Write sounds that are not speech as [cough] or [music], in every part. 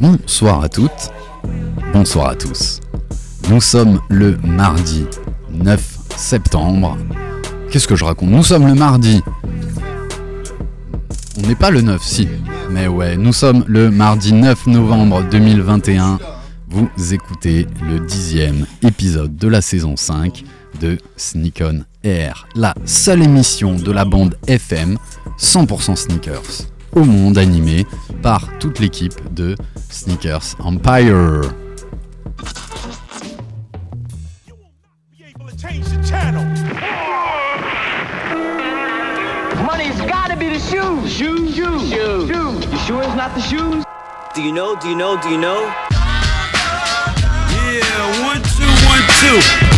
Bonsoir à toutes, bonsoir à tous. Nous sommes le mardi 9 septembre. Qu'est-ce que je raconte? Nous sommes le mardi. On n'est pas le 9, si. Mais ouais, nous sommes le mardi 9 novembre 2021. Vous écoutez le dixième épisode de la saison 5 de Sneak On Air, la seule émission de la bande FM 100% sneakers au monde animé par toute l'équipe de Sneakers Empire. change the channel. Money's gotta be the shoes. Shoes, shoes, shoes. shoes. You sure it's not the shoes? Do you know? Do you know? Do you know? Yeah, one, two, one, two.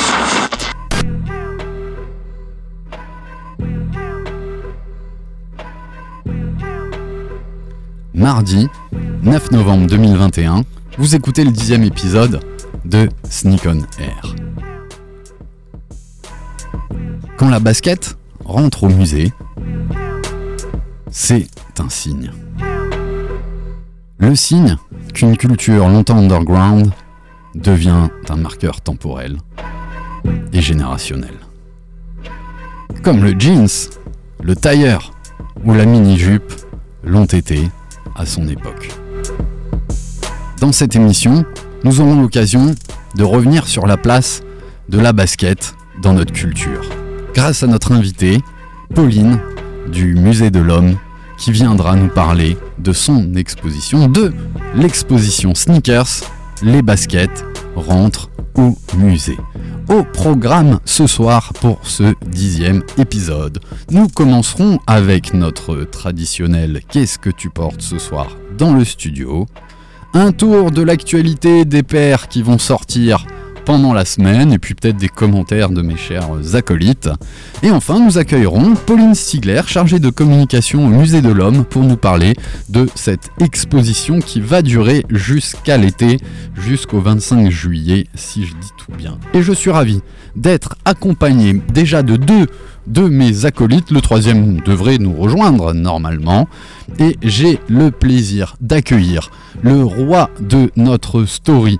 Mardi 9 novembre 2021, vous écoutez le dixième épisode de Sneak On Air. Quand la basket rentre au musée, c'est un signe. Le signe qu'une culture longtemps underground devient un marqueur temporel et générationnel. Comme le jeans, le tailleur ou la mini-jupe l'ont été à son époque. Dans cette émission, nous aurons l'occasion de revenir sur la place de la basket dans notre culture. Grâce à notre invitée, Pauline, du Musée de l'Homme, qui viendra nous parler de son exposition, de l'exposition Sneakers, les baskets rentrent au musée. Au programme ce soir pour ce dixième épisode, nous commencerons avec notre traditionnel Qu'est-ce que tu portes ce soir? dans le studio. Un tour de l'actualité des paires qui vont sortir pendant la semaine, et puis peut-être des commentaires de mes chers acolytes. Et enfin, nous accueillerons Pauline Stigler, chargée de communication au Musée de l'Homme, pour nous parler de cette exposition qui va durer jusqu'à l'été, jusqu'au 25 juillet, si je dis tout bien. Et je suis ravi d'être accompagné déjà de deux de mes acolytes. Le troisième devrait nous rejoindre normalement. Et j'ai le plaisir d'accueillir le roi de notre story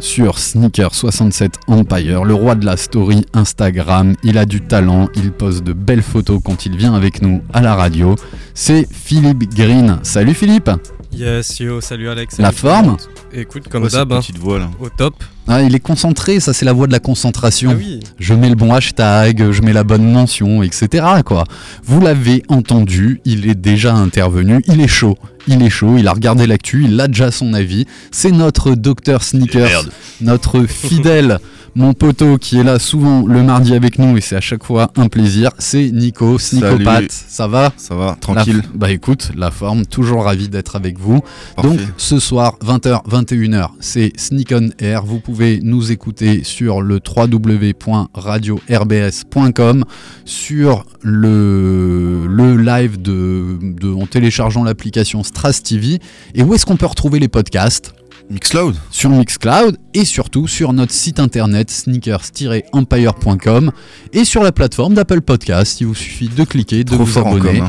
sur Sneaker 67 Empire, le roi de la story Instagram. Il a du talent, il pose de belles photos quand il vient avec nous à la radio. C'est Philippe Green. Salut Philippe Yes, yo, salut Alex. La salut forme. Écoute, comme d'hab, hein, petite voix là. au top. ah, Il est concentré, ça c'est la voix de la concentration. Ah oui, je mets le bon hashtag, je mets la bonne mention, etc. Quoi. Vous l'avez entendu, il est déjà intervenu, il est chaud, il est chaud, il a regardé l'actu, il a déjà son avis. C'est notre docteur Sneakers, Merde. notre fidèle, mon poteau qui est là souvent le mardi avec nous et c'est à chaque fois un plaisir. C'est Nico, Snicopathe. Ça va? Ça va, tranquille. La- Bah écoute, la forme, toujours ravi d'être avec vous. Parfait. Donc ce soir, 20h, 21h, c'est Sneak on Air. Vous pouvez nous écouter sur le www.radio-rbs.com, sur le, le live de, de- en téléchargeant l'application Stras TV. Et où est-ce qu'on peut retrouver les podcasts? Mixcloud sur Mixcloud et surtout sur notre site internet sneakers-empire.com et sur la plateforme d'Apple Podcast. Il vous suffit de cliquer, de Trop vous abonner.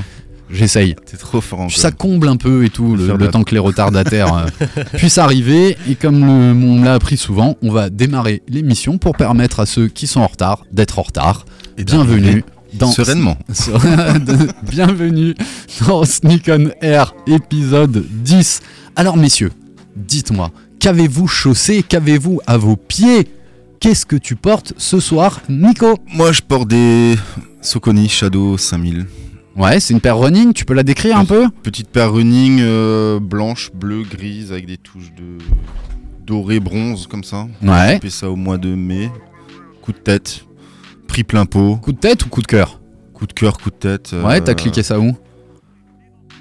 J'essaye. T'es trop fort en Ça com. comble un peu et tout, le, temps que les retardataires euh, [laughs] puissent arriver. Et comme le- on l'a appris souvent, on va démarrer l'émission pour permettre à ceux qui sont en retard d'être en retard. Et Bienvenue dans Sereinement. [laughs] Bienvenue dans Sneak on Air épisode 10. Alors messieurs, dites-moi, qu'avez-vous chaussé, qu'avez-vous à vos pieds? Qu'est-ce que tu portes ce soir, Nico? Moi, je porte des Soconi Shadow 5000. Ouais, c'est une paire running, tu peux la décrire un peu? Petite paire running euh, blanche, bleue, grise avec des touches de doré, bronze comme ça. Ouais. J'ai fait ça au mois de mai. Coup de tête. Prix plein pot. Coup de tête ou coup de cœur? Coup de cœur, coup de tête. Ouais, t'as euh, cliqué ça où?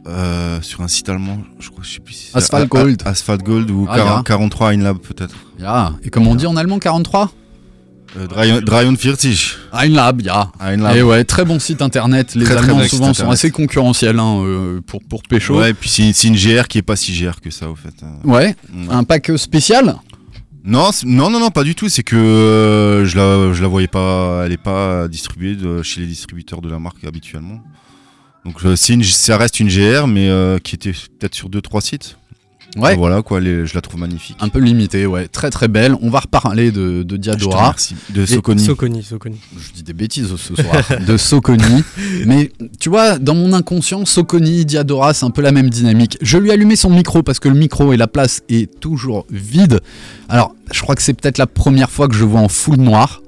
Euh, sur un site allemand, je crois, je sais plus si c'est Asphalt A- A- Gold. Asphalt Gold ou Ah, 40 ja. 43 Einlab peut-être. Ja. Et comme on dit en allemand 43 Euh, 43. Einlab, ja. Einlab. Et ouais, très bon site internet. Les Très, Allemands souvent sont internet. assez concurrentiels hein, euh, pour, pour pécho. Ouais, et puis c'est une GR qui est pas si GR que ça au fait. Euh, Ouais, ouais. un pack spécial? Non, non, non, non, pas du tout. C'est que euh, je la, je la voyais pas. Elle est pas distribuée de- chez les distributeurs de la marque habituellement. Donc euh, une- ça reste une GR, mais euh, qui était peut-être sur deux trois sites. Ouais. Voilà quoi, les- je la trouve magnifique. Un peu limité, ouais. Très très belle. On va reparler de, Diadora. De Soconi. Soconi, Soconi. Je dis des bêtises ce soir. [laughs] de Soconi. Mais tu vois, dans mon inconscient, Soconi, Diadora, c'est un peu la même dynamique. Je lui ai allumé son micro parce que le micro et la place est toujours vide. Alors, je crois que c'est peut-être la première fois que je vois en full noir.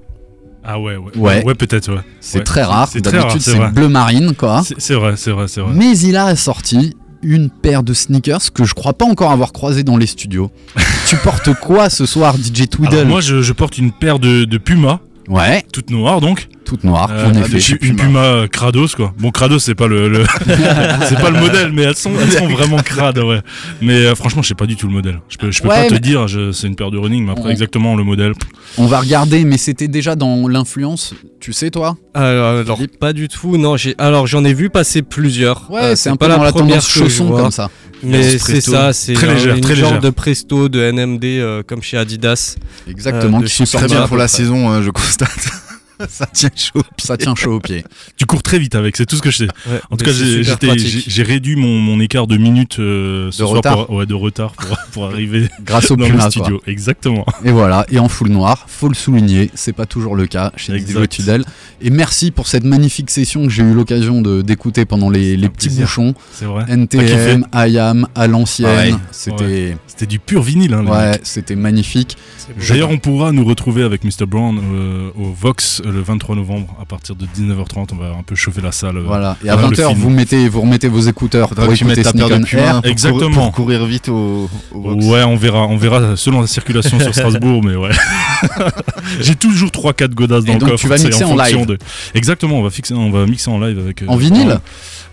Ah ouais, ouais. Ouais. Ouais, peut-être, ouais. C'est Ouais. très rare. C'est très rare, D'habitude, c'est bleu marine, quoi. C'est c'est vrai, c'est vrai, c'est vrai. Mais il a sorti une paire de sneakers que je crois pas encore avoir croisé dans les studios. [laughs] tu portes quoi ce soir, DJ Twiddle Alors, moi, je, je porte une paire de, de Puma, Ouais, toute noire donc. Toute noire, Euh, en une- effet. une Puma euh, Kratos quoi. Bon Kratos c'est pas le, le- [laughs] c'est pas le modèle mais elles sont elles sont vraiment crades ouais. Mais euh, franchement je sais pas du tout le modèle. Je peux je peux Ouais, pas te dire c'est une paire de running mais après On- exactement le modèle. On va regarder, mais c'était déjà dans l'influence, tu sais toi? Alors, Philippe? pas du tout. Non, j'ai alors j'en ai vu passer plusieurs. Ouais, Euh, c'est un peu pas dans la la première tendance que je chausson comme ça. Mais c'est ça, c'est Très un- légère, une très genre légère. de Presto, de NMD euh, comme chez Adidas. Exactement, Euh, qui sont sortis pour peu la saison, hein, je constate. [laughs] ça tient chaud. Ça tient chaud au pied. Tu cours très vite avec c'est tout ce que je sais. Ouais, En tout cas j'ai réduit mon, mon écart de minutes euh, ce De soir retard. pour, ouais, de retard pour, [laughs] pour arriver Grâce au dans Puma, le quoi. studio. Exactement. Et voilà, et en full noir, faut le souligner, c'est pas toujours le cas chez. DJ Tudel. Et merci pour cette magnifique session que j'ai eu l'occasion d'écouter pendant les, petits plaisir. bouchons. C'est vrai. NTM, IAM, à l'ancienne, c'était C'était du pur vinyle hein, ouais, c'était magnifique. D'ailleurs, on pourra nous retrouver avec Mr. Brown euh, au Vox euh, le 23 novembre à partir de 19h30. On va un peu chauffer la salle. euh, Voilà. Et à pendant le 20h, film. vous mettez, vous remettez vos écouteurs pour écouter Sneak paire de on Air. Exactement. pour courir vite au. Ouais, on verra, on verra selon la circulation sur [laughs] Strasbourg, mais ouais. [laughs] J'ai toujours 3-4 godasses dans Et le donc, coffre. tu vas mixer en live. de- Exactement, on va, fixer, on va mixer en live avec. euh, En vinyle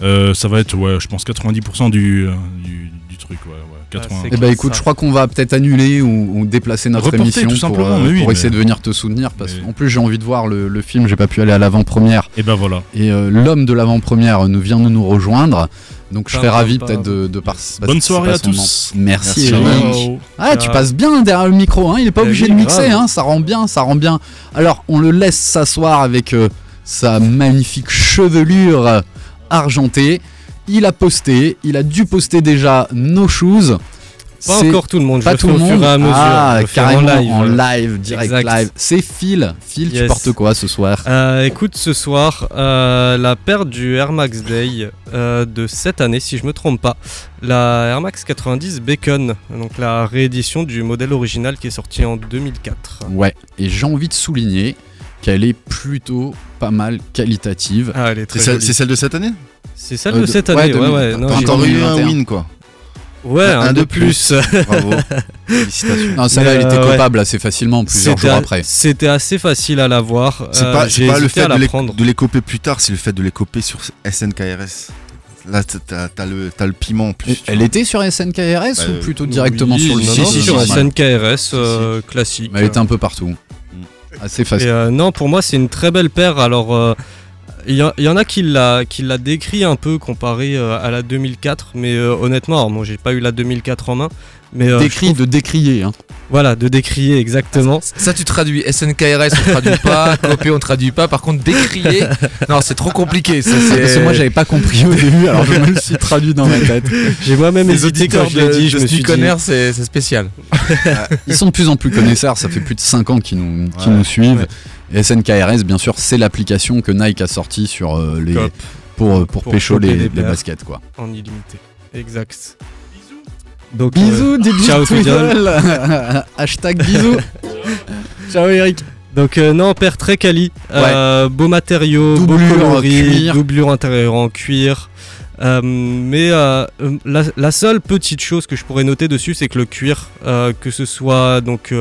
euh, Ça va être, ouais, je pense 90% du, euh, du, du truc, ouais. ouais 80. c'est Eh ben écoute, je crois qu'on va peut-être annuler ou, ou déplacer notre Reporter, émission tout pour, euh, oui, pour mais- essayer de venir te soutenir parce mais- qu'en plus j'ai envie de voir le, le film, j'ai pas pu aller à l'avant-première Et ben voilà. et euh, l'homme de l'avant-première nous vient de nous rejoindre. Donc je serais ravi peut-être de, de par- Bonne passer soirée à tous. Merci, Merci. Ah, tu passes bien derrière le micro, hein. il est pas Eh obligé de mixer, hein. ça rend bien, ça rend bien. Alors, on le laisse s'asseoir avec euh, sa magnifique chevelure argentée. Il a posté, il a dû poster déjà nos shoes. Pas C'est encore tout le monde, pas tout le au monde. fur et à mesure. ah, en carrément live. en live, direct Exact. live. C'est Phil. Phil, tu portes quoi ce soir? Euh, écoute, ce soir, euh, la paire du Air Max Day euh, de cette année, si je me trompe pas, la Air Max 90 Bacon, donc la réédition du modèle original qui est sorti en 2004. Ouais, et j'ai envie de souligner qu'elle est plutôt pas mal qualitative. Ah, elle est C'est très celle, jolie. c'est celle de cette année? C'est celle Euh, de de- cette année, ouais, 2000. ouais. T'as non, T'as j'ai- j'ai- encore eu un 2021. win quoi. Ouais, un, un de de plus. Bravo. Félicitations. [laughs] Non, celle-là, elle Mais, était euh, ouais. copable assez facilement plusieurs jours après. C'était assez facile à l'avoir. C'est Euh, pas, pas le fait de la les, prendre. de les copier plus tard, c'est le fait de les copier sur SNKRS. Là, t'as- le, piment en plus. Elle vois. était sur SNKRS Bah, ou plutôt directement Oui, sur le site non, si, sur. SNKRS euh, classique. Mais elle était un peu partout. Assez Et, facile. euh, non, pour moi, c'est une très belle paire. Alors, euh, il y, en a qui l'a, qui l'a décrit un peu comparé euh, à la 2004, mais euh, honnêtement, alors, moi, j'ai pas eu la 2004 en main, mais euh, Décrit trouve- de décrier. Hein. voilà, de décrier exactement. Ça, tu traduis. SNKRS, on traduit pas. [laughs] Copé, on traduit pas. Par contre, décrier, non, c'est trop compliqué. Ça, c'est... Parce que moi, j'avais pas compris au début, alors je me le suis traduit dans ma tête. [laughs] J'ai moi-même Les hésité quand auditeurs je l'ai de, dit. Je de me suis dit. C'est, c'est spécial. Ils sont de plus en plus connaisseurs, ça fait plus de 5 ans qu'ils nous, qu'ils Ouais. nous suivent. Et SNKRS, bien sûr, c'est l'application que Nike a sortie sur euh, les, Cop. pour, euh, pour, Pour pécho les, les les paires. baskets. Quoi. En illimité. Exact. Donc, euh, Bisous, DJ ciao, Twiddle. [laughs] Hashtag bisous. [laughs] Ciao Eric. Donc euh, non, paire très quali, Euh, beau matériau, Doublure, beau coloris, cuir. doublure intérieure en cuir. Euh, mais euh, euh, la, la seule petite chose que je pourrais noter dessus, c'est que le cuir, euh, que ce soit donc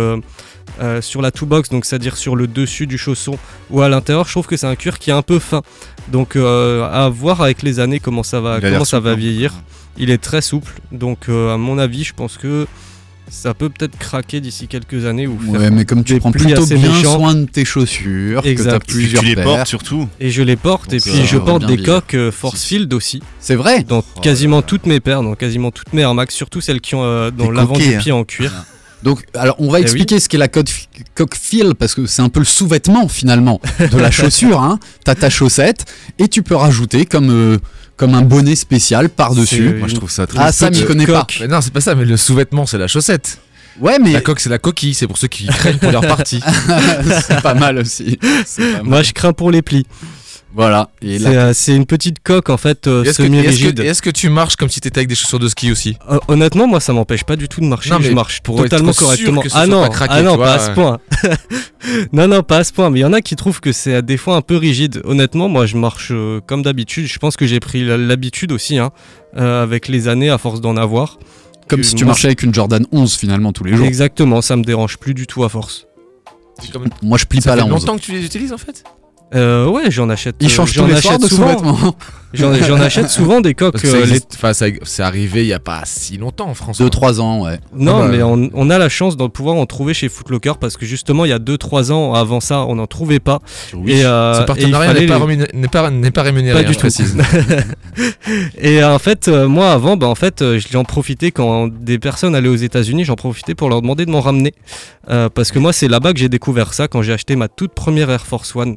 euh, sur la two box, donc c'est-à-dire sur le dessus du chausson ou à l'intérieur, je trouve que c'est un cuir qui est un peu fin. Donc euh, à voir avec les années comment ça va, comment ça va hein. vieillir. Il est très souple, donc euh, à mon avis, je pense que ça peut peut-être craquer d'ici quelques années ou faire Ouais, mais comme tu prends plutôt bien méchants. soin de tes chaussures, que Exact. plusieurs tu les paires. portes surtout. Et je les porte, et puis je porte des vieillir. coques force field aussi, C'est vrai. dans Oh quasiment toutes mes paires, dans quasiment toutes mes Air Max, surtout celles qui ont euh, dans l'avant du hein. pied en cuir. Donc, alors, on va Eh expliquer ce qu'est la coque coque fil parce que c'est un peu le sous-vêtement finalement de la [laughs] chaussure. Hein. T'as ta chaussette et tu peux rajouter comme euh, comme un bonnet spécial par-dessus. Moi, je trouve ça très Ah, ça, m'y connais pas. Mais non, c'est pas ça, mais le sous-vêtement, c'est la chaussette. Ouais, mais La coque, c'est la coquille, c'est pour ceux qui craignent pour leur partie. [laughs] c'est pas mal aussi. C'est pas mal. Moi, je crains pour les plis. Voilà. Et C'est là, euh, c'est une petite coque en fait euh, Est-ce semi-rigide. que- est-ce que tu marches comme si t'étais avec des chaussures de ski aussi Euh, honnêtement, moi, ça m'empêche pas du tout de marcher. Non, mais je marche pour être totalement sûr correctement. que ce ah soit non, pas craqué, ah non, tu pas à ce point. [laughs] non, non, pas à ce point. Mais il y en a qui trouvent que c'est des fois un peu rigide. Honnêtement, moi, je marche euh, comme d'habitude. Je pense que j'ai pris l'habitude aussi, hein, euh, avec les années, à force d'en avoir. comme si tu marchais avec une Jordan 11 finalement tous les jours. Exactement, ça me dérange plus du tout à force. Comme- Moi, je plie Ça pas fait la 11. longtemps que tu les utilises en fait? Euh, ouais, j'en achète. Il euh, change tous les soirs achète de souvent. sous-vêtements. [laughs] J'en j'en achète souvent des coques. [laughs] Ça euh, les- ça- c'est arrivé il y a pas si longtemps en France. 2-3 ans, ouais. Non, Ah bah, mais on, on a la chance de pouvoir en trouver chez Footlocker parce que justement, il y a 2-3 ans avant ça, on n'en trouvait pas. Et, euh, Ce partenariat n'est pas, les- rémuné- n'est pas, n'est pas rémunéré, Pas hein, du je tout. précise. [laughs] Et euh, en fait, euh, moi avant, bah, en fait, j'en profitais quand des personnes allaient aux États-Unis, j'en profitais pour leur demander de m'en ramener. Euh, parce que moi, c'est là-bas que j'ai découvert ça quand j'ai acheté ma toute première Air Force One.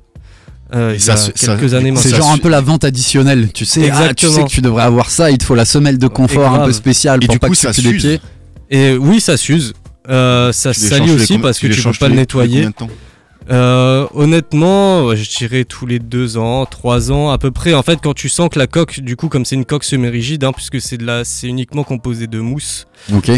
Euh, Et il y ça a se- ça- quelques années C'est genre un peu la vente additionnelle, tu sais. Ah, tu Exactement. sais que tu devrais avoir ça, il te faut la semelle de confort un peu spéciale Et pour du pas coup, que ça tu s'use. pieds. Et oui, ça s'use. Euh, ça Tu salit aussi parce que tu peux pas le nettoyer. Euh, honnêtement, je dirais tous les deux ans, trois ans à peu près. En fait, quand tu sens que la coque, du coup, comme c'est une coque semi-rigide, hein, puisque c'est de la, c'est uniquement composé de mousse.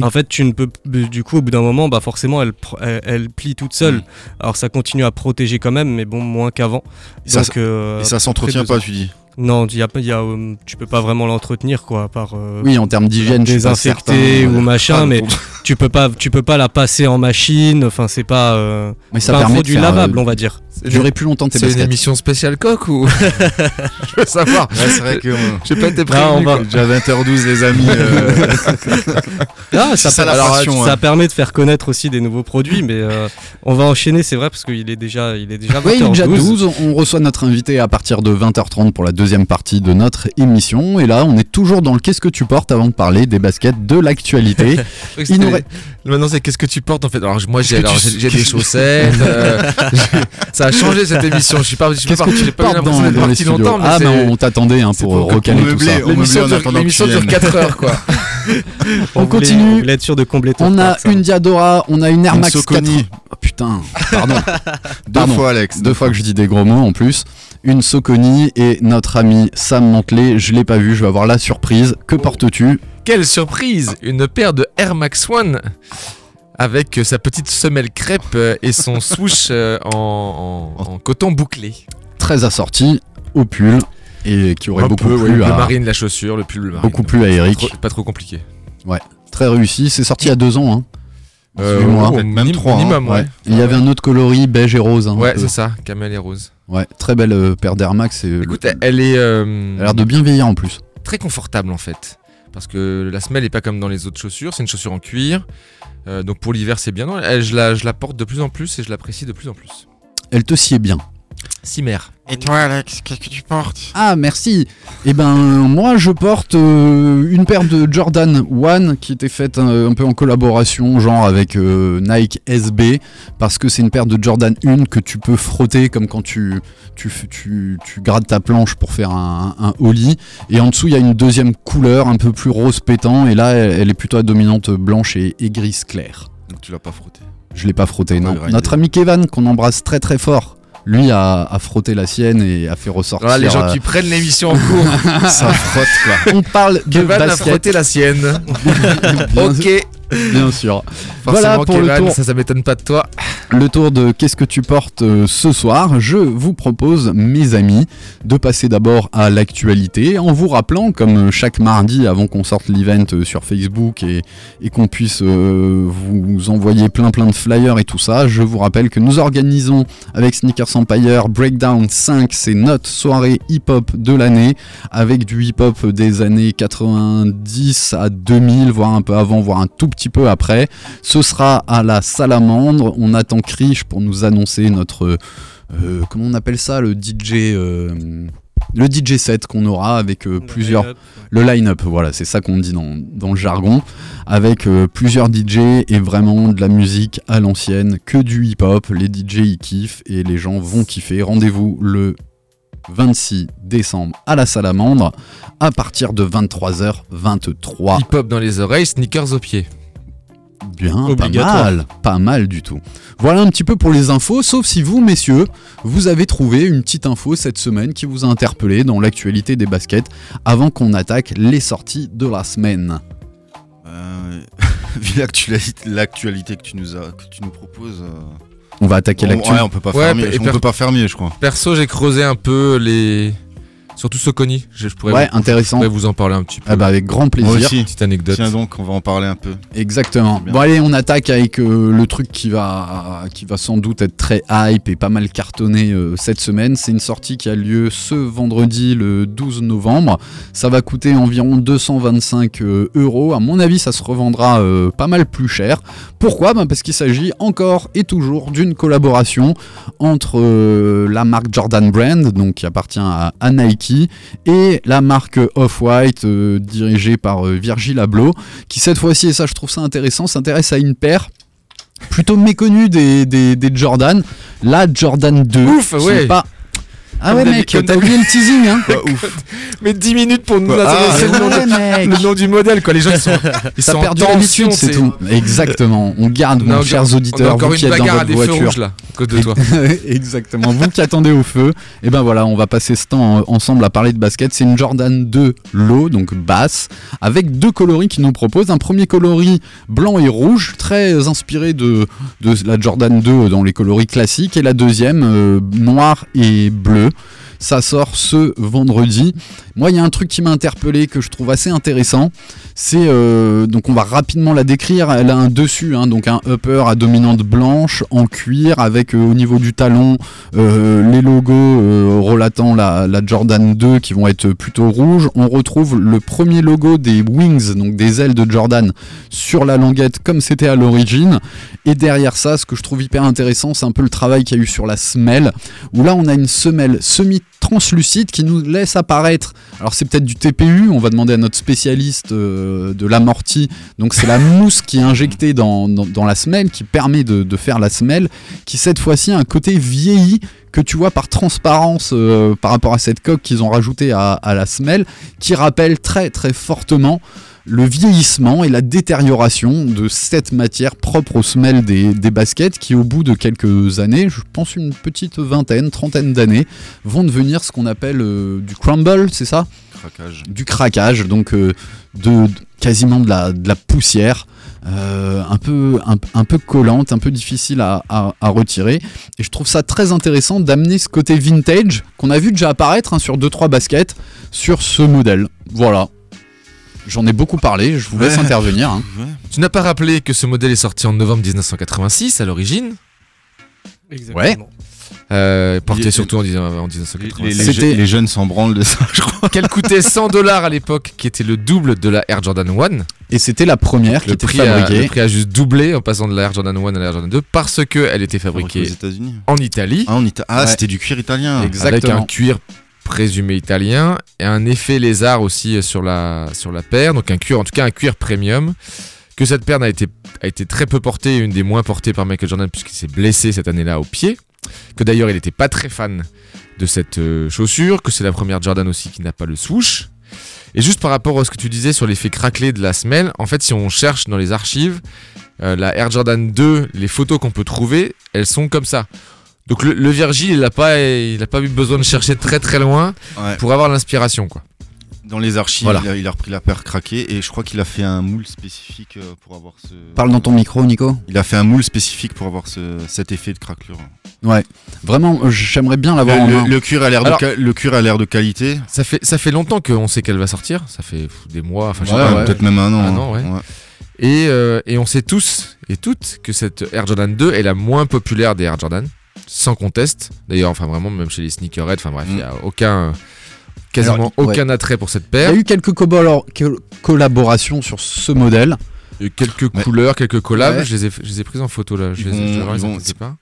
En fait, tu ne peux, du coup, au bout d'un moment, bah forcément, elle, pr- elle, elle plie toute seule. Mm. Alors, ça continue à protéger quand même, mais bon, moins qu'avant. Et ça, euh, Et ça s'entretient pas, ans. tu dis Non, y a, y a, euh, tu peux pas vraiment l'entretenir, quoi, à part. euh, Oui, en termes d'hygiène, désinfecter ou machin, Ah, mais tu peux pas, tu peux pas la passer en machine. Enfin, c'est pas. Euh, Mais ça pas un de produit faire, lavable, euh, on va dire. Durer plus longtemps tes C'est une émission spéciale coq ou? [laughs] Je veux savoir. Ouais, c'est vrai que. J'ai pas été prévenu. va-. Déjà 20h12, les amis. euh, [laughs] Ah, C'est ça, per- la alors, passion, ça hein. permet de faire connaître aussi des nouveaux produits, mais euh, on va enchaîner, c'est vrai, parce qu'il est déjà, il est déjà 20h12. Oui, il est déjà 12. On reçoit notre invité à partir de 20h30 pour la deuxième partie de notre émission. Et là, on est toujours dans le qu'est-ce que tu portes avant de parler des baskets de l'actualité. [laughs] Il nous Maintenant, c'est qu'est-ce que tu portes en fait? Alors, moi, j'ai que tu- des chaussettes. [laughs] euh, [laughs] ça a changé cette émission. Je suis pas, je suis pas que parti. tu J'ai pas eu portes l'impression dans, d'être dans les studios longtemps, mais Ah, mais on t'attendait hein, pour, pour que- recaler tout ça. L'émission dure, attendant que l'émission tu dure viennes. 4 heures quoi. [laughs] On continue. On voulait sûr de combler On a une Diadora, on a une Air Max 4. Saucony. Oh, putain, pardon. Deux Pardon. fois, Alex. Deux fois que je dis des gros mots en plus. Une Soconi et notre ami Sam Mantelet. Je l'ai pas vu, je vais avoir la surprise. Que portes-tu? Quelle surprise Une paire de Air Max One avec sa petite semelle crêpe et son [laughs] swoosh euh, en, en- en coton bouclé. Très assorti au pull et qui aurait Un beaucoup peu, ouais, le à marine, la chaussure, le pull, le marine. beaucoup plu à Eric. Trop- pas trop compliqué. Très réussi. C'est sorti il y a deux ans. Hein. Euh, Même trois, hein. ouais. Ouais. Il y avait un autre coloris beige et rose. hein, un Ouais, c'est ça, camel et rose. Ouais, très belle euh, paire d'Air Max. Et le- Écoute, elle est euh, elle a l'air de bien vieillir en plus. très confortable en fait. Parce que la semelle est pas comme dans les autres chaussures, c'est une chaussure en cuir. Euh, donc pour l'hiver, c'est bien. Non, elle, je, la, je la porte de plus en plus et je l'apprécie de plus en plus. Elle te sied bien. Cimer. Et toi, Alex, qu'est-ce que tu portes? Ah, merci. Eh ben, moi, je porte euh, une paire de Jordan One qui était faite euh, un peu en collaboration, genre avec euh, Nike SB, parce que c'est une paire de Jordan 1 que tu peux frotter comme quand tu, tu, f- tu, tu grades ta planche pour faire un, un ollie. Et en dessous, il y a une deuxième couleur un peu plus rose pétant, et là, elle, elle est plutôt à dominante blanche et, et grise clair. Donc tu l'as pas frotté. Je l'ai pas frotté, non. Notre ami Kevin, qu'on embrasse très très fort, lui a, a frotté la sienne et a fait ressortir. Voilà, les gens euh, qui prennent l'émission en cours. [laughs] Ça frotte, quoi. On parle de Kevin a basket, frotté la sienne. Ok. Bien sûr. Forcément, Voilà pour le tour. ça, ça m'étonne pas de toi. le tour de qu'est-ce que tu portes euh, ce soir, je vous propose, mes amis, de passer d'abord à l'actualité en vous rappelant, comme euh, chaque mardi avant qu'on sorte l'event euh, sur Facebook et, et qu'on puisse euh, vous envoyer plein plein de flyers et tout ça, je vous rappelle que nous organisons avec Sneakers Empire Breakdown 5, c'est notre soirée hip-hop de l'année, avec du hip-hop des années 90 à 2000, voire un peu avant, voire un tout petit peu après. Ce sera à la Salamandre. On attend Krish pour nous annoncer notre. euh, comment on appelle ça Le DJ. euh, le DJ set qu'on aura avec euh, plusieurs. Le line-up, voilà, c'est ça qu'on dit dans, dans le jargon. Avec euh, plusieurs DJ et vraiment de la musique à l'ancienne, que du hip-hop. Les DJ ils kiffent et les gens vont kiffer. Rendez-vous le 26 décembre à la Salamandre à partir de 23h23. Hip-hop dans les oreilles, sneakers aux pieds. Bien, Obligatoire. pas mal, pas mal du tout. Voilà un petit peu pour les infos, sauf si vous, messieurs, vous avez trouvé une petite info cette semaine qui vous a interpellé dans l'actualité des baskets avant qu'on attaque les sorties de la semaine. Euh, vu [laughs] l'actualité, l'actualité que tu nous as, que tu nous proposes, euh, On va attaquer on, l'actu. ouais, on peut pas Ouais, faire mieux. et On peut pas faire mieux, je crois. Perso, j'ai creusé un peu les. Surtout Soconi. Je, je pourrais, Ouais, vous, je intéressant. pourrais vous en parler un petit peu. Ah bah avec grand Moi plaisir. aussi. Petite anecdote. Tiens donc, on va en parler un peu. Exactement. Bon allez, on attaque avec euh, le truc qui va, qui va sans doute être très hype et pas mal cartonné euh, cette semaine. C'est une sortie qui a lieu ce vendredi le 12 novembre. Ça va coûter environ 225 euh, euros. À mon avis, ça se revendra euh, pas mal plus cher. Pourquoi? Ben, Parce qu'il s'agit encore et toujours d'une collaboration entre euh, la marque Jordan Brand, donc qui appartient à, à Nike, et la marque Off-White, euh, dirigée par euh, Virgil Abloh, qui cette fois-ci, et ça je trouve ça intéressant, s'intéresse à une paire plutôt méconnue des, des, des Jordan, la Jordan 2. Ouf, qui ouais. pas... Ah ouais mec, t'as oublié le teasing hein [laughs] Mais 10 minutes pour nous adresser Ah, le, nom ouais, le nom du modèle, quoi. Les gens, ils sont, [laughs] ils sont perdu l'habitude, c'est tout. Exactement. On garde, On a mon chers auditeurs, vous qui êtes dans votre voiture. là, à cause de toi. [laughs] Exactement. Vous qui attendez au feu, et ben voilà, on va passer ce temps ensemble à parler de basket. C'est une Jordan 2 low, donc basse, avec deux coloris qui nous proposent. Un premier coloris blanc et rouge, très inspiré de, de la Jordan 2 dans les coloris classiques, et la deuxième euh, noir et bleu. Ça sort ce vendredi. Moi, il y a un truc qui m'a interpellé que je trouve assez intéressant. C'est euh, donc on va rapidement la décrire. Elle a un dessus, hein, donc un upper à dominante blanche en cuir avec euh, au niveau du talon euh, les logos relatant la, Jordan 2 qui vont être plutôt rouges. On retrouve le premier logo des wings, donc des ailes de Jordan, sur la languette comme c'était à l'origine. Et derrière ça, ce que je trouve hyper intéressant, c'est un peu le travail qu'il y a eu sur la semelle, où là on a une semelle semi-translucide qui nous laisse apparaître. Alors c'est peut-être du TPU, on va demander à notre spécialiste euh, de l'amorti. Donc c'est la [laughs] mousse qui est injectée dans, dans, dans la semelle, qui permet de, de faire la semelle, qui cette fois-ci a un côté vieilli que tu vois par transparence euh, par rapport à cette coque qu'ils ont rajoutée à, à la semelle, qui rappelle très très fortement le vieillissement et la détérioration de cette matière propre aux semelles des, des baskets qui au bout de quelques années, je pense une petite vingtaine, trentaine d'années, vont devenir ce qu'on appelle euh, du crumble, c'est ça? Craquage. du craquage, donc euh, de, de- quasiment de la, de la poussière, euh, un, peu, un, un peu collante, un peu difficile à, à- à retirer. Et je trouve ça très intéressant d'amener ce côté vintage qu'on a vu déjà apparaître hein, sur 2-3 baskets sur ce modèle. Voilà. J'en ai beaucoup parlé, je vous laisse Ouais. intervenir. hein. Ouais. Tu n'as pas rappelé que ce modèle est sorti en novembre 1986 à l'origine, Exactement. euh, porté Les- surtout en, dix- en Les, 1986. les- C'était- les jeunes s'en branlent de ça, [laughs] je crois. Qu'elle coûtait 100 dollars à l'époque, qui était le double de la Air Jordan 1. Et c'était la première qui Le était prix, a, fabriquée. le prix a juste doublé en passant de la Air Jordan 1 à la Air Jordan 2 parce qu'elle était fabriquée États-Unis. en Italie Ah, Ita- ah Ouais. c'était du cuir italien. Exact. avec Exactement. un cuir présumé italien et un effet lézard aussi euh, sur la, sur la paire, donc un cuir, en tout cas un cuir premium. Que cette paire a été, a été très peu portée, une des moins portées par Michael Jordan puisqu'il s'est blessé cette année-là au pied. Que d'ailleurs il n'était pas très fan de cette euh, chaussure, que c'est la première Jordan aussi qui n'a pas le swoosh. Et juste par rapport à ce que tu disais sur l'effet craquelé de la semelle, en fait si on cherche dans les archives, euh, la Air Jordan 2, les photos qu'on peut trouver, elles sont comme ça. Donc le, le Virgil, il n'a pas, il a pas eu besoin de chercher très très loin Ouais. pour avoir l'inspiration quoi. Dans les archives, Voilà. il, a, il a repris la paire craquée et je crois qu'il a fait un moule spécifique euh, pour avoir ce. Parle dans ton micro, Nico. Il a fait un moule spécifique pour avoir ce, cet effet de craquelure. Ouais. Vraiment, euh, j'aimerais bien l'avoir en Le, main. le- le cuir a l'air de, le cuir a l'air de qualité. Ça fait, ça fait longtemps qu'on sait qu'elle va sortir. Ça fait des mois, enfin, je sais Ouais, pas, ouais. Peut-être même un an. Un hein. an, ouais. Et, euh, et on sait tous et toutes que cette Air Jordan 2 est la moins populaire des Air Jordan, sans conteste. D'ailleurs, enfin vraiment, même chez les sneakerheads, enfin bref, il Mm. n'y a aucun, quasiment Alors, ouais. aucun attrait pour cette Il y paire. a eu quelques co- collaborations sur ce modèle. Il y a eu quelques Ouais. couleurs, quelques collabs. Ouais. Je, les ai, je les ai prises en photo là. Je Ils les ai- vont- je les aurai, ils ça vont- m'inquiète pas.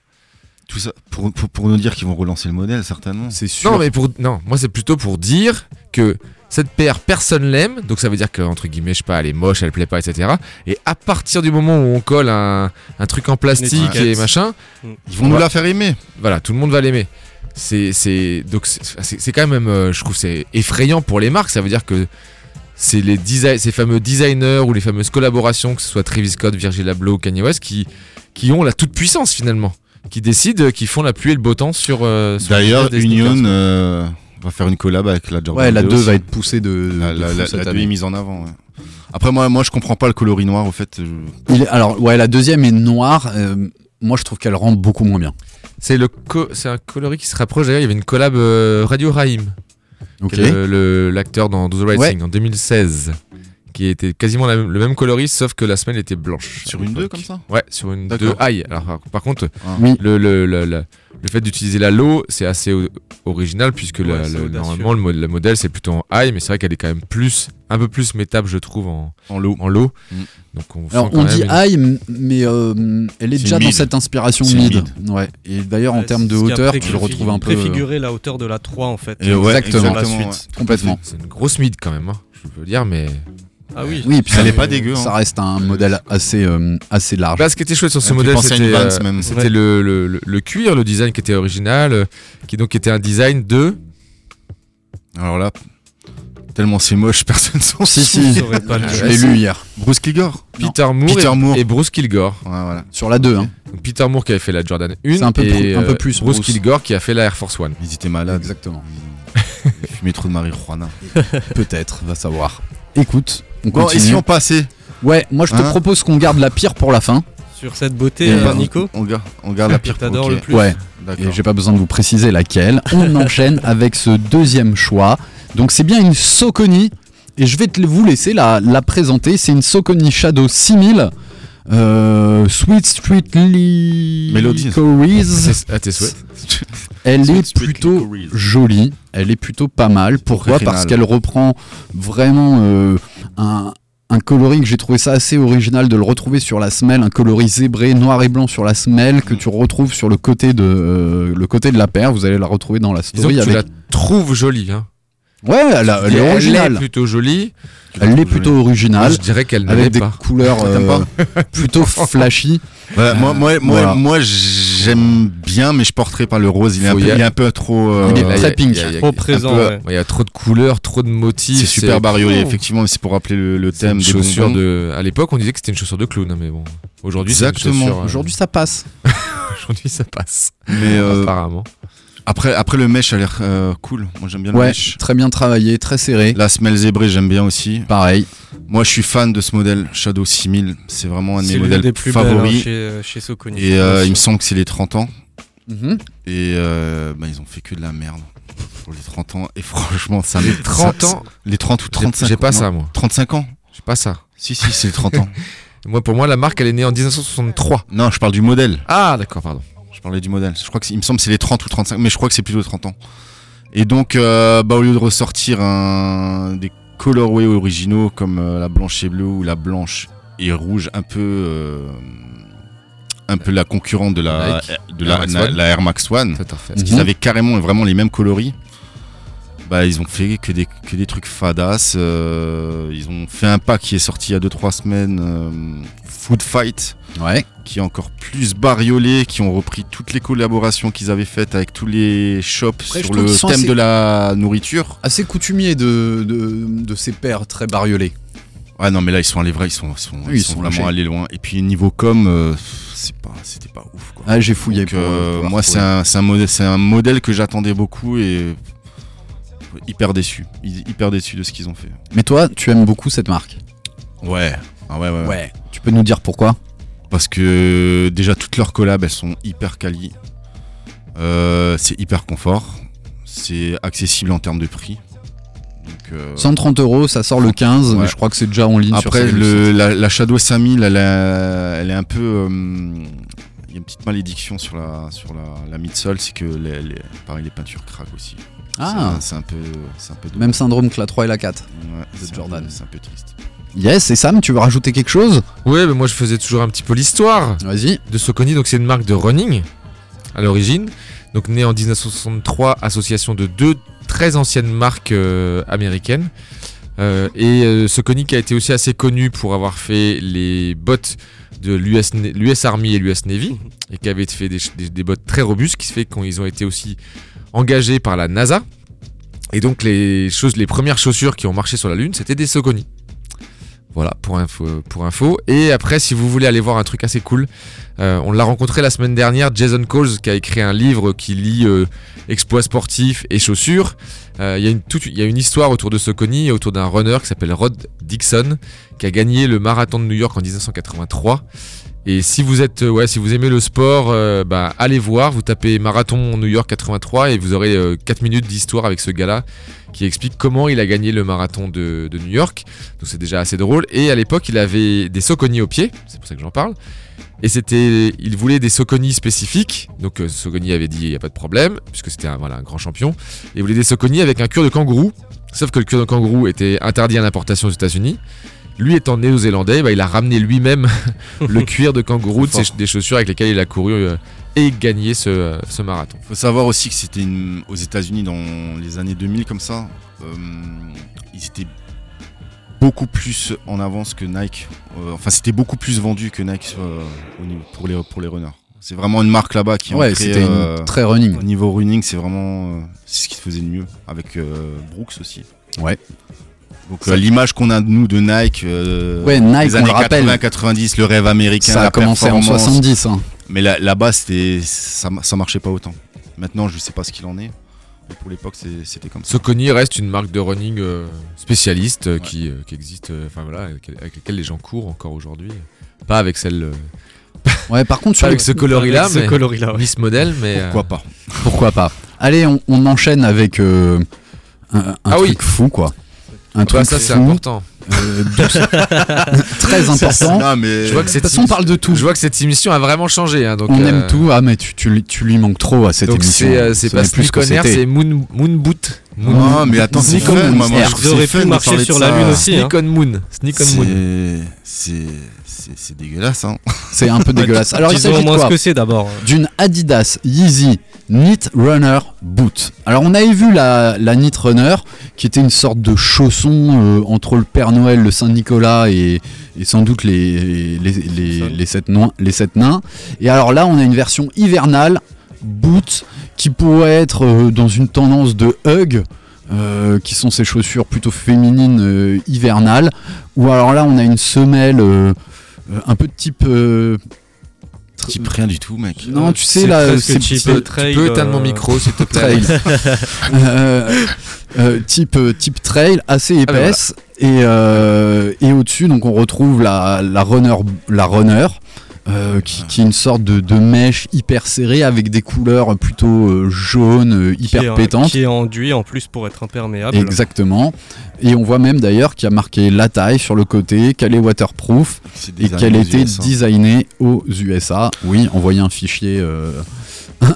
Tout ça pour, pour, pour nous dire qu'ils vont relancer le modèle, certainement. C'est sûr. Non, mais pour non, moi c'est plutôt pour dire que cette paire personne l'aime, donc ça veut dire que entre guillemets, je sais pas, elle est moche, elle plaît pas, etc. Et à partir du moment où on colle un, un truc en plastique et machin, Ils vont nous la faire aimer. voilà, tout le monde va l'aimer. C'est c'est donc c'est quand même, euh, je trouve, c'est effrayant pour les marques. Ça veut dire que c'est les design, ces fameux designers ou les fameuses collaborations, que ce soit Travis Scott, Virgil Abloh, Kanye West, qui qui ont la toute puissance finalement, qui décident, qui font la pluie et le beau temps sur. euh, sur D'ailleurs. Union euh, va faire une collab avec la Jordan Ouais, la 2 aussi. va être poussée de. La, de la, fou la- cette la deux année. est mise en avant. ouais. Après, moi, moi, je comprends pas le coloris noir, au fait. je- Il est- alors, ouais, la deuxième est noire. euh, moi, je trouve qu'elle rend beaucoup moins bien. C'est le co- c'est un coloris qui se rapproche d'ailleurs. Il y avait une collab euh, Radio Raïm, Ok. qui est le- le- l'acteur dans Do the Right Ouais. Thing en 2016, qui était quasiment la- le même coloris sauf que la semelle était blanche. Sur une 2 l'époque. comme ça? Ouais, sur une 2 D'accord. high. Alors par- par contre, Oui. le, le, le, le- le fait d'utiliser la low, c'est assez original puisque Ouais, normalement le, mo- le modèle c'est plutôt en high, mais c'est vrai qu'elle est quand même plus, un peu plus métable je trouve en, En low. en low. Mm. Donc on Alors, on dit une- high, mais euh, elle est déjà dans cette inspiration mid. mid. Ouais. Et d'ailleurs, en termes de hauteur, tu le retrouves un peu. euh, préfigurer la hauteur de la 3 en fait. Et Exactement. La exactement, suite. Complètement. c'est une grosse mid quand même, hein, je veux dire, mais Ah oui. Oui, puis Elle ça, est pas dégueu. ça hein. reste un modèle assez, euh, assez large. Bah, ce qui était chouette sur ce Elle me fait modèle, penser à une c'était Vans, euh, même. c'était Ouais. le, le- le- le cuir, le design qui était original, euh, qui donc était un design de. Alors là, tellement c'est moche, [laughs] personne s'en Si, souvient. si, Je saurais pas le je dire. l'ai lu hier. Bruce Kilgore Non. Peter Moore, Peter et, Moore. et Bruce Kilgore. Ouais, voilà. Sur la 2, hein. Donc, Peter Moore qui avait fait la Jordan 1 C'est un peu et plus- un peu euh, plus Bruce, Bruce. Kilgore qui a fait la Air Force One. Ils étaient malades. Exactement. Ils fumaient trop de marijuana. [laughs] Peut-être, va savoir. Écoute, on Bon, et continue. si on passait Ouais, moi je te Hein propose qu'on garde la pire pour la fin. Sur cette beauté, euh, bah, Nico on, garde, on garde la pire T'adores ok. le plus Ouais. D'accord. Et j'ai pas besoin de vous préciser laquelle. On [laughs] enchaîne avec ce deuxième choix. Donc c'est bien une Socony. Et je vais te- vous laisser la, la présenter. C'est une Socony Shadow 6000. Euh, Sweet Streetly Mélodie. Cories. C'est- À tes souhaits. [laughs] Elle Sweet est plutôt jolie. Elle est plutôt pas mal. Pourquoi. Parce qu'elle reprend vraiment euh, un, un coloris que j'ai trouvé ça assez original de le retrouver sur la semelle, un coloris zébré noir et blanc sur la semelle que tu retrouves sur le côté de euh, le côté de la paire. Vous allez la retrouver dans la story que tu avec. la trouves jolie. Hein. Ouais, elle, est Elle est originale. plutôt jolie. Elle est plutôt originale. je dirais qu'elle Avec des pas. couleurs [laughs] euh, [laughs] plutôt flashy. Voilà, moi, moi, moi, Voilà. moi, j'aime bien, mais je porterai pas le rose. Il est, un peu, il est un peu trop. euh, Il est Là, très pink. Trop présent. peu- ouais. ouais, Il y a trop de couleurs, trop de motifs. C'est super bariolé, Oh. effectivement. C'est pour rappeler le, thème une des de. À l'époque, on disait que c'était une chaussure de clown, mais bon. Aujourd'hui, Exactement. euh, Aujourd'hui, ça passe. [laughs] Aujourd'hui, ça passe. Mais euh, Apparemment. Après, après, le mesh a l'air euh, cool. Moi, j'aime bien le Ouais, mesh. très bien travaillé, très serré. La semelle zébrée, j'aime bien aussi. Pareil. Moi, je suis fan de ce modèle Shadow 6000. C'est vraiment un de mes modèles des plus belles hein, favoris. chez, euh, chez. Et euh, il me semble que c'est les 30 ans. Mhm. Et euh, bah, ils ont fait que de la merde pour les 30 ans. Et franchement, ça Les me- 30 ça- ans, Les 30 ou j'ai 35 j'ai pas non, ça, moi. 35 ans J'ai pas ça. Si, si, c'est les 30 ans. [laughs] Moi, pour moi, la marque, elle est née en 1963. non, je parle du modèle. Ah, d'accord, pardon. Je parlais du modèle. Je crois que il me semble que c'est les 30 ou 35, mais je crois que c'est plutôt 30 ans. Et donc, euh, bah, au lieu de ressortir un, des colorways originaux comme euh, la blanche et bleue ou la blanche et rouge, un peu, euh, un peu la concurrente de la, Nike. de Air la, Max la- One. la Air Max One, à fait. parce Mhm. qu'ils avaient carrément vraiment les mêmes coloris. Bah, ils ont fait que des, que des trucs fadas. euh, ils ont fait un pack qui est sorti il y a 2-3 semaines, euh, Food Fight Ouais. qui est encore plus bariolé, qui ont repris toutes les collaborations qu'ils avaient faites avec tous les shops Après, sur le thème assez- de la nourriture. Assez coutumier de, de, de ces paires très bariolés. Ouais, non, mais là ils sont allés vrais, ils sont, ils sont, Oui, ils ils sont sont vraiment allés loin. Et puis niveau com, euh, c'est pas, c'était pas ouf quoi. Ah, j'ai fouillé Donc, pour, euh, pour la moi, c'est un, c'est un modèle, c'est un modèle que j'attendais beaucoup et hyper déçu. Hy- Hyper déçu de ce qu'ils ont fait. Mais toi, tu aimes beaucoup cette marque. Ouais. Ah ouais, ouais, ouais. Tu peux nous dire pourquoi? Parce que déjà toutes leurs collabs elles sont hyper quali. Euh, c'est hyper confort. C'est accessible en termes de prix. Donc, euh, 130 euros, ça sort le 15, mais je crois que c'est déjà en ligne Après, le, la, la Shadow 5000, elle, a- elle est un peu. euh, y a une petite malédiction sur la, sur la, la midsole, c'est que les, les- pareil, les peintures craquent aussi. Ah. C'est- un peu. C'est un peu Même syndrome que la 3 et la 4. Ouais, de c'est un Jordan. peu- C'est un peu triste. Yes, et Sam, tu veux rajouter quelque chose? Ouais, mais moi je faisais toujours un petit peu l'histoire Vas-y. de Soconi. Donc c'est une marque de running à l'origine. Donc née en 1963, association de deux très anciennes marques euh, américaines. Euh, et euh, Soconi qui a été aussi assez connu pour avoir fait les bottes de l'US Army et l'US Navy [laughs] et qui avait fait des, ch- des, des bottes très robustes, qui se fait qu'ils ont été aussi engagés par la NASA. Et donc les choses, les premières chaussures qui ont marché sur la Lune, c'était des Soconi. Voilà pour info, pour info. Et après, si vous voulez aller voir un truc assez cool, euh, on l'a rencontré la semaine dernière, Jason Coles, qui a écrit un livre qui lit euh, exploits sportifs et chaussures. Euh, Il y, a une histoire autour de Soconi, autour d'un runner qui s'appelle Rod Dixon, qui a gagné le marathon de New York en 1983. Et si vous êtes, euh, ouais, si vous aimez le sport, euh, bah, allez voir. Vous tapez marathon New York 83 et vous aurez euh, 4 minutes d'histoire avec ce gars-là qui explique comment il a gagné le marathon de, New York. Donc c'est déjà assez drôle. Et à l'époque, il avait des Soconi au pied, c'est pour ça que j'en parle. Et c'était, il voulait des Soconi spécifiques. Donc euh, Soconi avait dit il y a pas de problème puisque c'était un, voilà, un grand champion. Et il voulait des Soconi avec un cuir de kangourou. Sauf que le cuir de kangourou était interdit à l'importation aux États-Unis. Lui étant néo-zélandais, bah, il a ramené lui-même [laughs] le cuir de kangourou de ses ch- des chaussures avec lesquelles il a couru euh, et gagné ce, euh, ce marathon. faut savoir aussi que c'était une- aux États-Unis dans les années 2000 comme ça. euh, ils étaient beaucoup plus en avance que Nike. Euh, enfin, c'était beaucoup plus vendu que Nike euh, au niveau- pour, les, pour les runners. C'est vraiment une marque là-bas qui est Ouais, c'était euh, très running. Au niveau running, c'est vraiment euh, c'est ce qui se faisait de mieux avec euh, Brooks aussi. Ouais. Donc euh, l'image qu'on a de nous de Nike, euh, Ouais, Nike, les on années le rappelle. 80-90, le rêve américain, Ça a la commencé en performance. 70. hein. Mais là- là-bas, c'était ça, ça marchait pas autant. Maintenant, je sais pas ce qu'il en est. Mais pour l'époque, c'était comme ça. Soconi reste une marque de running euh, spécialiste euh, qui, qui existe, enfin voilà, avec, laquelle les gens courent encore aujourd'hui. Pas avec celle, [laughs] Ouais, par contre, pas sur avec ce coloris-là, Avec ce mais coloris-là, ouais. ni ce modèle, mais Pourquoi pas Pourquoi pas Allez, on, on enchaîne avec euh, un, un Ah truc oui. fou, quoi. Un truc ça c'est important. euh, [laughs] très important. Non, mais Je vois que De cette toute façon, on parle de tout. Je vois que cette émission a vraiment changé. hein, donc, on euh, aime tout. Ah, mais tu, tu, lui- tu lui manques trop à cette Donc émission. c'est euh, pas plus c'était. c'est Moon Moon Boot. Moon, Non, mais attends, c'est Sneak on fun, Moon, moi, moi, je Ils auraient pu marcher sur ça. la Lune aussi. Sneak on Moon. Sneak on Moon. C'est c'est c'est c'est dégueulasse hein. C'est un peu [laughs] dégueulasse. Alors, il Disons s'agit de moins quoi ce que c'est d'abord. D'une Adidas Yeezy Knit Runner Boot. Alors, on avait vu la, la Knit Runner, qui était une sorte de chausson euh, entre le Père Noël, le Saint-Nicolas et, et sans doute les, les, les, les, sept noins, les sept nains. Et alors là, on a une version hivernale, boot, qui pourrait être euh, dans une tendance de hug. euh, qui sont ces chaussures plutôt féminines euh, hivernales ou alors là on a une semelle euh, un peu de type euh, Type rien du tout, mec. non, tu sais c'est là, c'est Tu peux éteindre mon micro s'il te plaît. trail. [laughs] Euh, euh, type euh, type trail assez ben épaisse et euh, et au-dessus donc on retrouve la la runner la runner euh, qui, qui est une sorte de, de mèche hyper serrée avec des couleurs plutôt euh, jaunes, euh, qui hyper est- pétantes. Qui est enduit en plus pour être imperméable. Exactement. Et on voit même d'ailleurs qu'il y a marqué la taille sur le côté, qu'elle est waterproof et qu'elle était designée aux USA. Oui, envoyer un fichier, euh,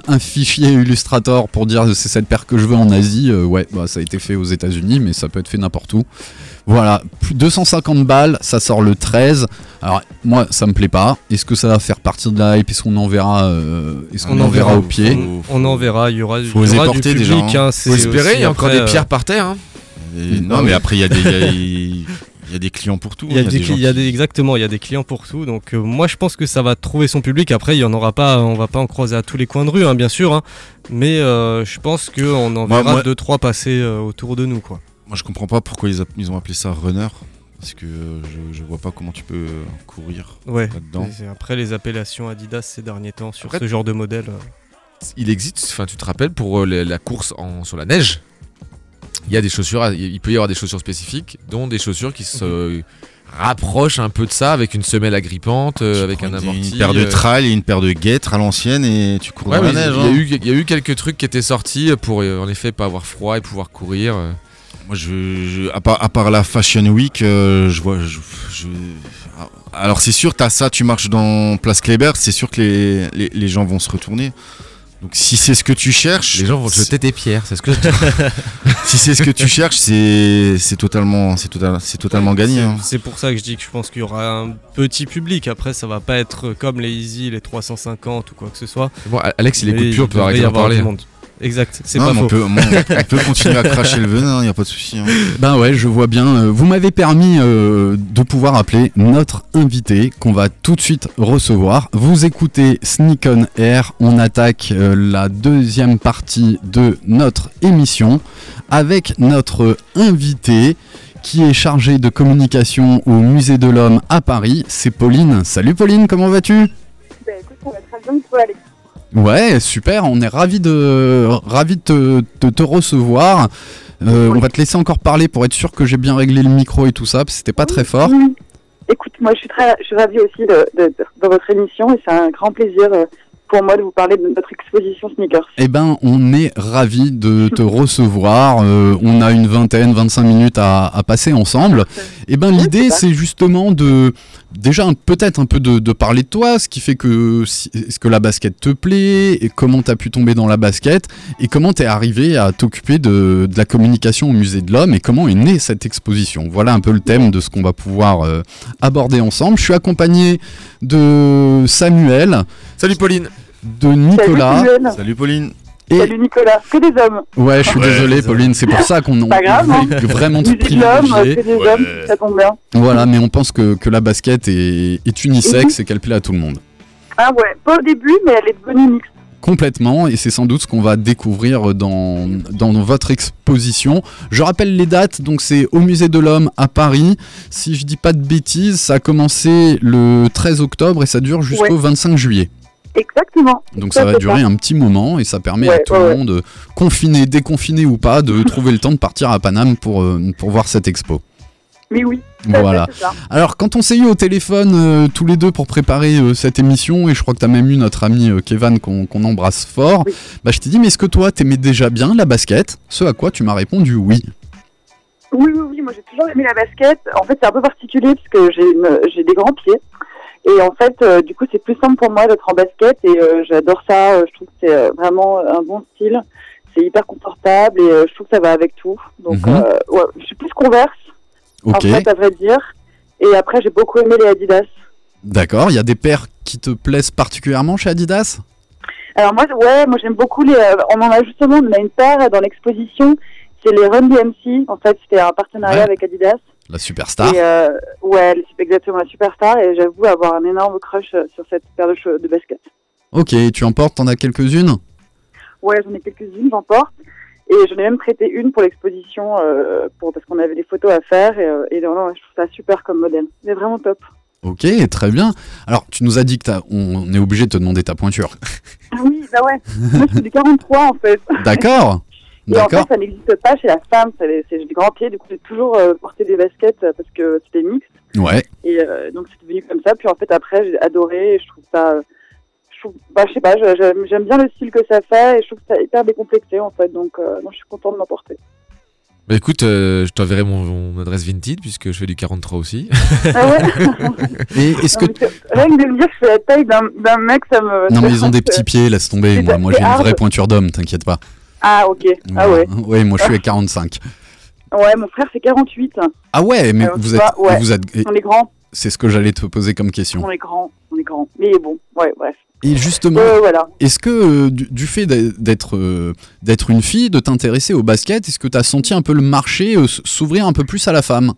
un fichier Illustrator pour dire c'est cette paire que je veux en Asie. euh, ouais, bah, ça a été fait aux États-Unis, mais ça peut être fait n'importe où. Voilà, plus 250 balles, ça sort le 13. Alors moi, ça me plaît pas. Est-ce que ça va faire partie de la hype? Est-ce qu'on en verra euh, Est-ce qu'on On en verra au pied? Faut- On en verra, il y aura, Faut il y aura porter du déjà, public. hein. hein, c'est Faut espérer, il y a encore après, des euh, pierres par terre. hein. [laughs] Et- non, mais après, il y, a des- [laughs] il y a- des clients pour tout. Il y a, hein, des, gens il y a qui- des- exactement, il y a des clients pour tout. Donc euh, moi je pense que ça va trouver son public. Après il y en aura pas, on va pas en croiser à tous les coins de rue, hein, bien sûr. hein. Mais euh, je pense qu'on en Moi- verra moi- deux trois passer euh, autour de nous quoi. Moi, je comprends pas pourquoi ils, a- ils ont appelé ça runner. Parce que je, je vois pas comment tu peux courir Ouais. là-dedans. Après les appellations Adidas ces derniers temps sur Après- ce genre de modèle. Il existe, enfin tu te rappelles, pour la la course en, sur la neige? Il y a des chaussures, à- il peut y avoir des chaussures spécifiques, dont des chaussures qui se rapprochent un peu de ça, avec une semelle agrippante, euh, avec un amorti. Une paire de euh, trails et une paire de guêtres à l'ancienne et tu cours Ouais, dans la neige. il y, a hein. eu, il y a eu quelques trucs qui étaient sortis pour euh, en effet pas avoir froid et pouvoir courir. Moi, je, je- à, part, à part la Fashion Week, euh, je vois. Je, je- alors, c'est sûr, t'as ça, tu marches dans Place Kléber, c'est sûr que les, les, les gens vont se retourner. Donc, si c'est ce que tu cherches. Les gens vont te jeter des pierres, c'est ce que [laughs] si c'est ce que tu cherches, c'est c'est totalement, c'est total, c'est totalement gagné. C'est- hein. C'est pour ça que je dis que je pense qu'il y aura un petit public. Après, ça va pas être comme les Easy, les 350 ou quoi que ce soit. Bon, Alex, il écoute plus, on peut arrêter y d'en avoir parler. du monde. Exact, c'est pas faux. on, peut, on- [laughs] on peut continuer à cracher le venin, il n'y a pas de souci. hein. Ben ouais, je vois bien. Euh, Vous m'avez permis euh, de pouvoir appeler notre invité qu'on va tout de suite recevoir. Vous écoutez Sneak on Air. On attaque euh, la deuxième partie de notre émission avec notre invité qui est chargé de communication au Musée de l'Homme à Paris. C'est Pauline. Salut Pauline, comment vas-tu? Bah écoute, ça va très bien, toi Alex. Ouais, super, on est ravis de, ravis de te, de te recevoir. Euh, On va te laisser encore parler pour être sûr que j'ai bien réglé le micro et tout ça, parce que c'était pas très fort. Écoute, moi je suis très, je suis ravie aussi de, de, de- de votre émission et c'est un grand plaisir euh, pour moi de vous parler de notre exposition sneakers. Eh ben, on est ravis de te recevoir. Euh, on a une vingtaine, 25 minutes à, à passer ensemble. Eh ben, l'idée, c'est justement de, déjà peut-être un peu de, de parler de toi, ce qui fait que, si- est-ce que la basket te plaît, et comment tu as pu tomber dans la basket, et comment tu es arrivé à t'occuper de, de la communication au Musée de l'Homme, et comment est née cette exposition. Voilà un peu le thème de ce qu'on va pouvoir euh, aborder ensemble. Je suis accompagné de Samuel. Salut Pauline. De Nicolas. Salut, Pauline. Et- Salut Nicolas, que des hommes. Ouais, je suis Ouais, désolé. Pauline, c'est pour ça qu'on on Pas grave, hein. vraiment privilégier. que des Ouais. hommes, ça tombe bien. Voilà, mais on pense que, que la basket est, est unisexe et qu'elle plaît à tout le monde. Ah ouais, pas au début, mais elle est devenue mixte. Complètement, et c'est sans doute ce qu'on va découvrir dans, dans votre exposition. Je rappelle les dates, donc c'est au Musée de l'Homme à Paris. Si je dis pas de bêtises, ça a commencé le 13 octobre et ça dure jusqu'au Ouais. 25 juillet. Exactement. Donc ça va durer un petit moment et ça permet à tout ouais, le ouais. monde, euh, confiné, déconfiné ou pas, de [laughs] trouver le temps de partir à Paname pour, euh, pour voir cette expo. Mais oui, Voilà. ça. Alors, quand on s'est eu au téléphone euh, tous les deux pour préparer euh, cette émission, et je crois que tu as même eu notre ami euh, Kevin qu'on embrasse fort, Oui. bah, je t'ai dit, mais est-ce que toi, t'aimais déjà bien la basket? Ce à quoi tu m'as répondu oui. Oui, oui, oui, moi j'ai toujours aimé la basket. En fait, c'est un peu particulier parce que j'ai des grands pieds. Et en fait, euh, du coup, c'est plus simple pour moi d'être en basket et euh, j'adore ça. Euh, Je trouve que c'est vraiment un bon style. C'est hyper confortable et je trouve que ça va avec tout. Donc, Mhm. ouais, je suis plus converse, Ok, en fait, à vrai dire. Et après, j'ai beaucoup aimé les Adidas. d'accord. Il y a des paires qui te plaisent particulièrement chez Adidas? Alors moi, ouais, moi j'aime beaucoup les. on en a justement, on a une paire dans l'exposition. C'est les Run DMC. En fait, c'était un partenariat Ouais. avec Adidas. La superstar Et euh, ouais, exactement la superstar. Et j'avoue avoir un énorme crush euh, sur cette paire de, de basket. Ok, tu en portes, t'en as quelques-unes? Ouais, j'en ai quelques-unes, j'en porte. Et j'en ai même prêté une pour l'exposition, euh, pour parce qu'on avait des photos à faire. Et, euh, et non, non, je trouve ça super comme modèle. C'est vraiment top. Ok, très bien. Alors, tu nous as dit que on est obligé de te demander ta pointure. Ah oui, bah ouais. Moi, je suis du 43 en fait. D'accord Et en fait, ça n'existe pas chez la femme. C'est des grands pieds. Du coup, j'ai toujours euh, porté des baskets euh, parce que c'était mixte. Ouais. Et euh, donc c'est devenu comme ça. Puis en fait après j'ai adoré. Et je trouve ça, je trouve, bah je sais pas, j'aime bien le style que ça fait et je trouve ça hyper décomplexé en fait. Donc non, je suis contente de m'en porter. Bah écoute, euh, je t'enverrai mon, mon adresse Vinted puisque je fais du 43 aussi. Ah ouais. [laughs] Et est-ce que... Rien que de me dire que je fais la taille d'un mec, ça me. Non, mais ils ont des petits pieds, laisse tomber. Moi, moi j'ai une vraie pointure d'homme, t'inquiète pas. Ah ok. Ah ouais. Ouais, moi je suis à [laughs] 45. Ouais, mon frère c'est 48. Ah ouais, mais Alors, vous êtes, vois, ouais. vous êtes, On est grand. c'est ce que j'allais te poser comme question. On est grand. On est grand. Mais bon, ouais, bref. Et justement, Euh, voilà. est-ce que euh, du, du fait d'être- d'être euh, d'être une fille, de t'intéresser au basket, est-ce que tu as senti un peu le marché euh, s'ouvrir un peu plus à la femme?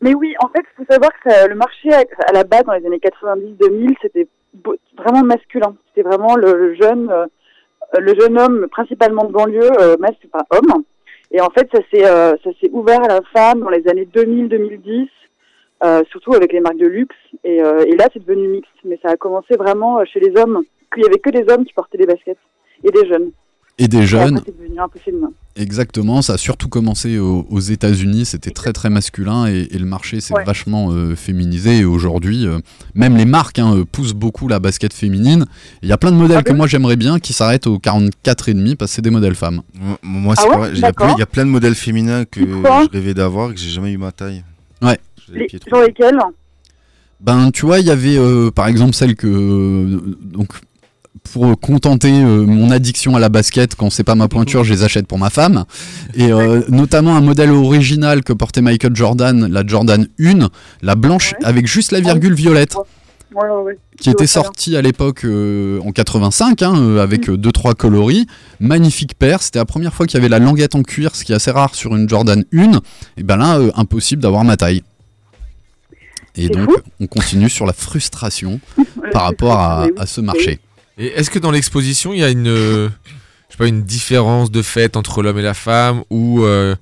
Mais oui, en fait, il faut savoir que ça- le marché à, à la base, dans les années 90-2000, c'était vraiment masculin. C'était vraiment le, le jeune, euh, le jeune homme, principalement de banlieue, euh, mas- enfin homme. Et en fait, ça s'est euh, ça s'est ouvert à la femme dans les années 2000-2010, euh, surtout avec les marques de luxe. Et, euh, là, c'est devenu mixte. Mais ça a commencé vraiment euh, chez les hommes. Qu'il y avait que des hommes qui portaient des baskets et des jeunes. Et des Et jeunes. après, c'est devenu un peu féminin. Exactement, ça a surtout commencé aux, aux États-Unis, c'était très très masculin et, et le marché s'est Ouais. vachement euh, féminisé. Et aujourd'hui, euh, même les marques hein, euh, poussent beaucoup la basket féminine. Il y a plein de modèles Ah que moi j'aimerais bien qui s'arrêtent au 44,5 parce que c'est des modèles femmes. Moi, moi, Ah c'est ouais pareil. Il y, a plein- il y a plein de modèles féminins que je rêvais d'avoir et que j'ai jamais eu ma taille. Ouais. Les Les, genre lesquels? Ben, tu vois, il y avait euh, par exemple celle que. euh, donc, pour contenter euh, mon addiction à la basket, quand c'est pas ma pointure, je les achète pour ma femme. Et euh, notamment un modèle original que portait Michael Jordan, la Jordan 1, la blanche Ouais. avec juste la virgule violette. Ouais, ouais, qui était vois très bien. sorti à l'époque euh, en 85 hein, euh, avec 2-3 coloris. Magnifique paire, c'était la première fois qu'il y avait la languette en cuir, ce qui est assez rare sur une Jordan 1. Et ben là, euh, impossible d'avoir ma taille. Et donc, fou. on continue sur la frustration [laughs] par rapport à ce marché. Est-ce que dans l'exposition, il y a une, je sais pas, une différence de fait entre l'homme et la femme ou euh,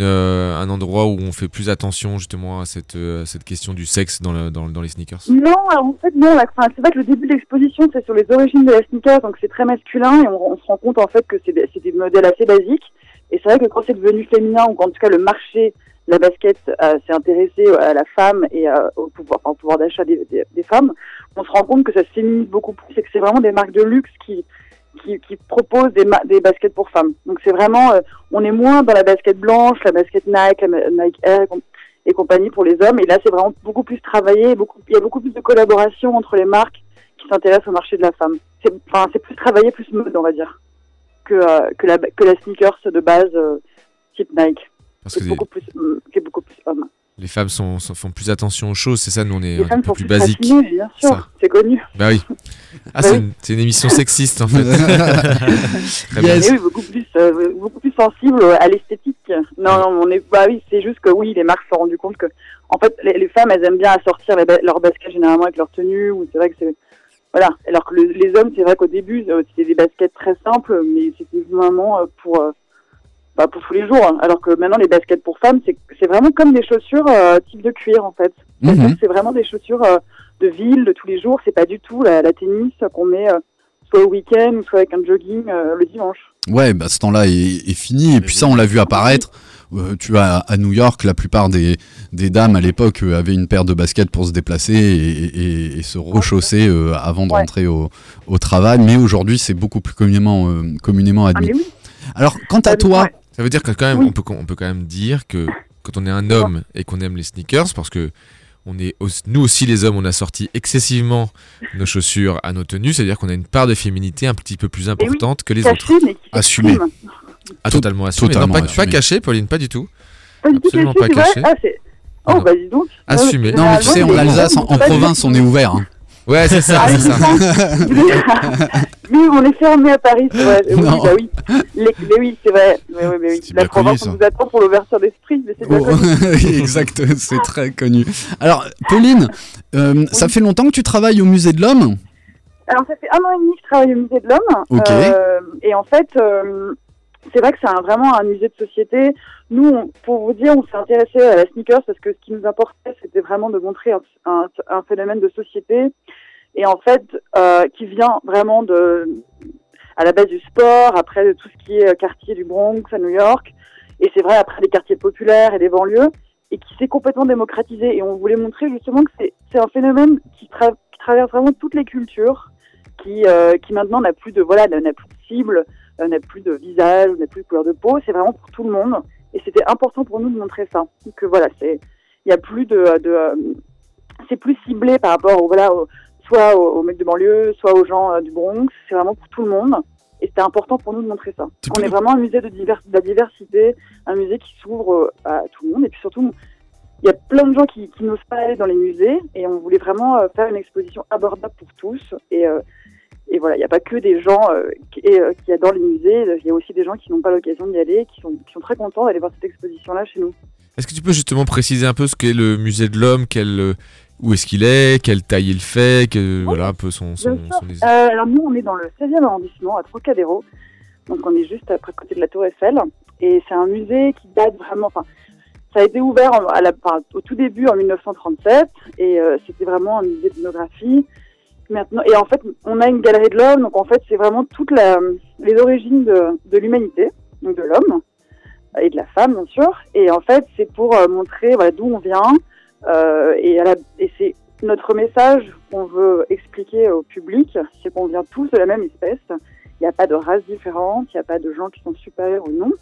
euh, un endroit où on fait plus attention justement à cette, euh, question du sexe dans, le- dans, dans les sneakers? Non, en fait, non. c'est vrai que le début de l'exposition, c'est sur les origines de la sneaker, donc c'est très masculin et on, se rend compte en fait que c'est des, modèles assez basiques. Et c'est vrai que quand c'est devenu féminin ou qu'en tout cas le marché la basket euh, s'est intéressé à la femme et euh, au pouvoir, au pouvoir d'achat des, des- des femmes, on se rend compte que ça se féminise beaucoup plus et que c'est vraiment des marques de luxe qui qui, qui proposent des, des baskets pour femmes. Donc c'est vraiment, euh, on est moins dans la basket blanche, la basket Nike, la Nike Air et com- et compagnie pour les hommes. Et là, c'est vraiment beaucoup plus travaillé. Beaucoup, il y a beaucoup plus de collaboration entre les marques qui s'intéressent au marché de la femme. C'est, enfin, plus travaillé, plus mode, on va dire, que euh, que la que la sneakers de base euh, type Nike, Parce qui que est beaucoup plus, euh, qui est beaucoup plus homme. les femmes sont, sont- font plus attention aux choses, c'est ça, nous on est Les un femmes peu sont plus plus basiques. fascinées, bien sûr, c'est connu. Bah oui. Ah, Bah c'est oui. une, c'est une émission sexiste en fait. [laughs] Très bien. Yes. Oui, beaucoup plus, euh, beaucoup plus sensible à l'esthétique. Non, non, on est, bah oui, c'est juste que oui, les marques se sont rendues compte que, en fait, les, les femmes, elles aiment bien assortir ba- leur baskets généralement avec leur tenue, ou c'est vrai que c'est, voilà. Alors que le- les hommes, c'est vrai qu'au début, euh, c'était des baskets très simples, mais c'était vraiment pour, euh, bah, pour tous les jours. Alors que maintenant, les baskets pour femmes, c'est, vraiment comme des chaussures euh, type de cuir, en fait. Mhm. C'est vraiment des chaussures euh, de ville, de tous les jours. C'est pas du tout la, la tennis qu'on met euh, soit au week-end, soit avec un jogging le dimanche. Ouais, bah, ce temps-là est, est fini. Et puis ça, on l'a vu apparaître. Euh, tu vois, à New York, la plupart des, des dames à l'époque euh, avaient une paire de baskets pour se déplacer et, et- et se rechausser euh, avant de Ouais. rentrer au, au travail. Mais aujourd'hui, c'est beaucoup plus communément, communément Ah, admis. Alors, quant à Ouais, toi. Ça veut dire que quand même, Oui. on, peut, on peut quand même dire que quand on est un homme et qu'on aime les sneakers, parce que on est aussi- nous aussi les hommes, on a sorti excessivement nos chaussures à nos tenues, c'est-à-dire qu'on a une part de féminité un petit peu plus importante que les autres. caché, mais qui Assumé. s'exprime. Ah, Tot- totalement assumé. totalement non, pas, assumé. pas caché, Pauline, pas du tout. Pas du tout Absolument caché, pas c'est vrai caché. Ah. Ah Oh, non. bah dis donc. Assumé. non, mais tu sais, en Alsace, en, province, on tout. est ouvert. hein. Ouais, c'est ça, Ah, c'est ça. [laughs] ça. oui, on est fermé à Paris, c'est vrai. Oui, bah oui. Les, mais oui, c'est vrai. Mais oui, mais oui. C'est La ça. on vous attend pour l'ouverture d'esprit, mais c'est bien Oh, [laughs] exact, c'est très connu. Alors, Pauline, euh, ça fait longtemps que tu travailles au musée de l'homme Alors, ça fait un an et demi que je travaille au musée de l'homme. Ok. Euh, et en fait, euh, c'est vrai que c'est vraiment un musée de société. Nous, pour vous dire, on s'est intéressé à la sneakers parce que ce qui nous importait, c'était vraiment de montrer un, un- un phénomène de société. Et en fait, euh, qui vient vraiment de, à la base du sport, après de tout ce qui est quartier du Bronx à New York. Et c'est vrai, après des quartiers populaires et des banlieues. Et qui s'est complètement démocratisé. Et on voulait montrer justement que c'est un phénomène qui, qui traverse vraiment toutes les cultures qui, euh, qui maintenant n'a plus de voilà n'a n'a plus de cible, euh, n'a plus de visage, n'a plus de couleur de peau. C'est vraiment pour tout le monde. Et c'était important pour nous de montrer ça. Que voilà, c'est il y a plus de, de c'est plus ciblé par rapport au voilà au- soit aux, aux mecs de banlieue, soit aux gens euh, du Bronx. C'est vraiment pour tout le monde. Et c'était important pour nous de montrer ça. On est vraiment un musée de, divers- de la diversité, un musée qui s'ouvre euh, à tout le monde. Et puis surtout, il y a plein de gens qui, qui n'osent pas aller dans les musées et on voulait vraiment euh, faire une exposition abordable pour tous. Et, euh, et voilà, il n'y a pas que des gens euh, qui, euh, qui adorent les musées, il y a aussi des gens qui n'ont pas l'occasion d'y aller, qui sont, qui sont très contents d'aller voir cette exposition-là chez nous. Est-ce que tu peux justement préciser un peu ce qu'est le musée de l'homme, quel, euh, où est-ce qu'il est, quelle taille il fait, voilà un peu son, son, Euh, alors nous, on est dans le 16e arrondissement, à Trocadéro. Donc on est juste après côté de la Tour Eiffel. Et c'est un musée qui date vraiment... Enfin, ça a été ouvert en- à la, enfin, au tout début en 1937. Et c'était vraiment un musée d'ethnographie. Et en fait, on a une galerie de l'homme, donc en fait, c'est vraiment toutes les origines de, l'humanité, donc de l'homme et de la femme, bien sûr. Et en fait, c'est pour euh, montrer d'où on vient, euh, et, c'est notre message qu'on veut expliquer au public, c'est qu'on vient tous de la même espèce. Il n'y a pas de race différente, il n'y a pas de gens qui sont supérieurs ou non.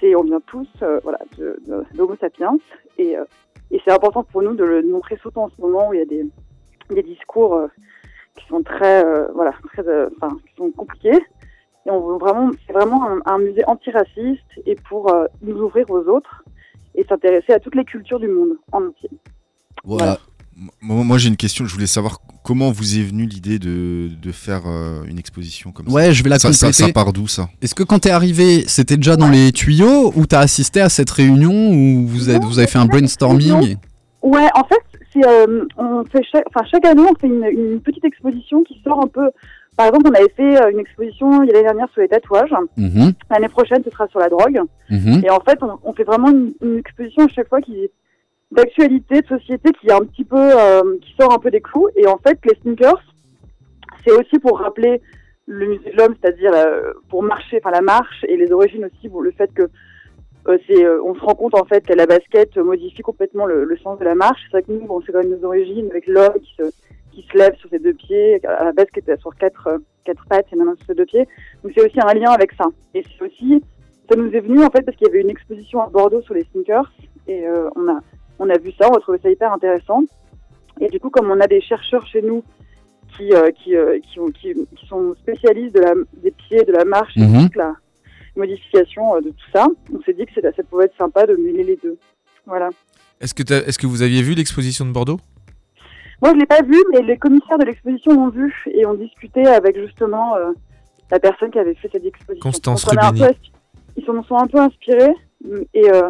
C'est on vient tous, euh, voilà, de, sapiens. Et, euh, et c'est important pour nous de le montrer surtout en ce moment où il y a des, discours qui sont très, euh, voilà, très, euh, enfin, qui sont compliqués. Et on veut vraiment, c'est vraiment un, un musée antiraciste et pour euh, nous ouvrir aux autres et s'intéresser à toutes les cultures du monde en entier. Voilà. Moi, moi, j'ai une question. Je voulais savoir comment vous est venue l'idée de, de faire euh, une exposition comme Ouais, ça. je vais la ça, ça, compléter. ça part d'où ça? Est-ce que quand t'es arrivé, c'était déjà dans les tuyaux ou t'as assisté à cette réunion où vous, êtes, vous avez fait un brainstorming Ouais, en fait, c'est, euh, on fait chaque, enfin, chaque année, on fait une, une petite exposition qui sort un peu. Par exemple, on avait fait euh, une exposition il y a l'année dernière sur les tatouages. Mhm, L'année prochaine, ce sera sur la drogue. mhm. Et en fait, on, on fait vraiment une, une exposition à chaque fois qui d'actualité, de société, qui est un petit peu, euh, qui sort un peu des clous. Et en fait, les sneakers, c'est aussi pour rappeler le musée de l'homme, c'est-à-dire euh, pour marcher, enfin la marche et les origines aussi, pour le fait que c'est, euh, on se rend compte en fait que la basket modifie complètement le, le sens de la marche. C'est vrai que nous, bon, c'est quand même nos origines avec l'homme qui se, qui se lève sur ses deux pieds, à la était sur quatre, euh, quatre pattes et maintenant sur ses deux pieds. Donc c'est aussi un lien avec ça. Et c'est aussi, ça nous est venu en fait parce qu'il y avait une exposition à Bordeaux sur les sneakers et euh, on a, on a vu ça, on a trouvé ça hyper intéressant. Et du coup, comme on a des chercheurs chez nous qui, euh, qui, euh, qui, ont- qui, qui sont spécialistes de la, des pieds, de la marche et Mhm. de toute la modification euh, de tout ça, on s'est dit que c'était- ça pouvait être sympa de mêler les deux. Voilà. Est-ce que, est-ce que vous aviez vu l'exposition de Bordeaux? Moi, je l'ai pas vu, mais les commissaires de l'exposition l'ont vu et ont discuté avec justement euh, la personne qui avait fait cette exposition. Constance peu Rubini. Ils s'en sont un peu inspirés et euh,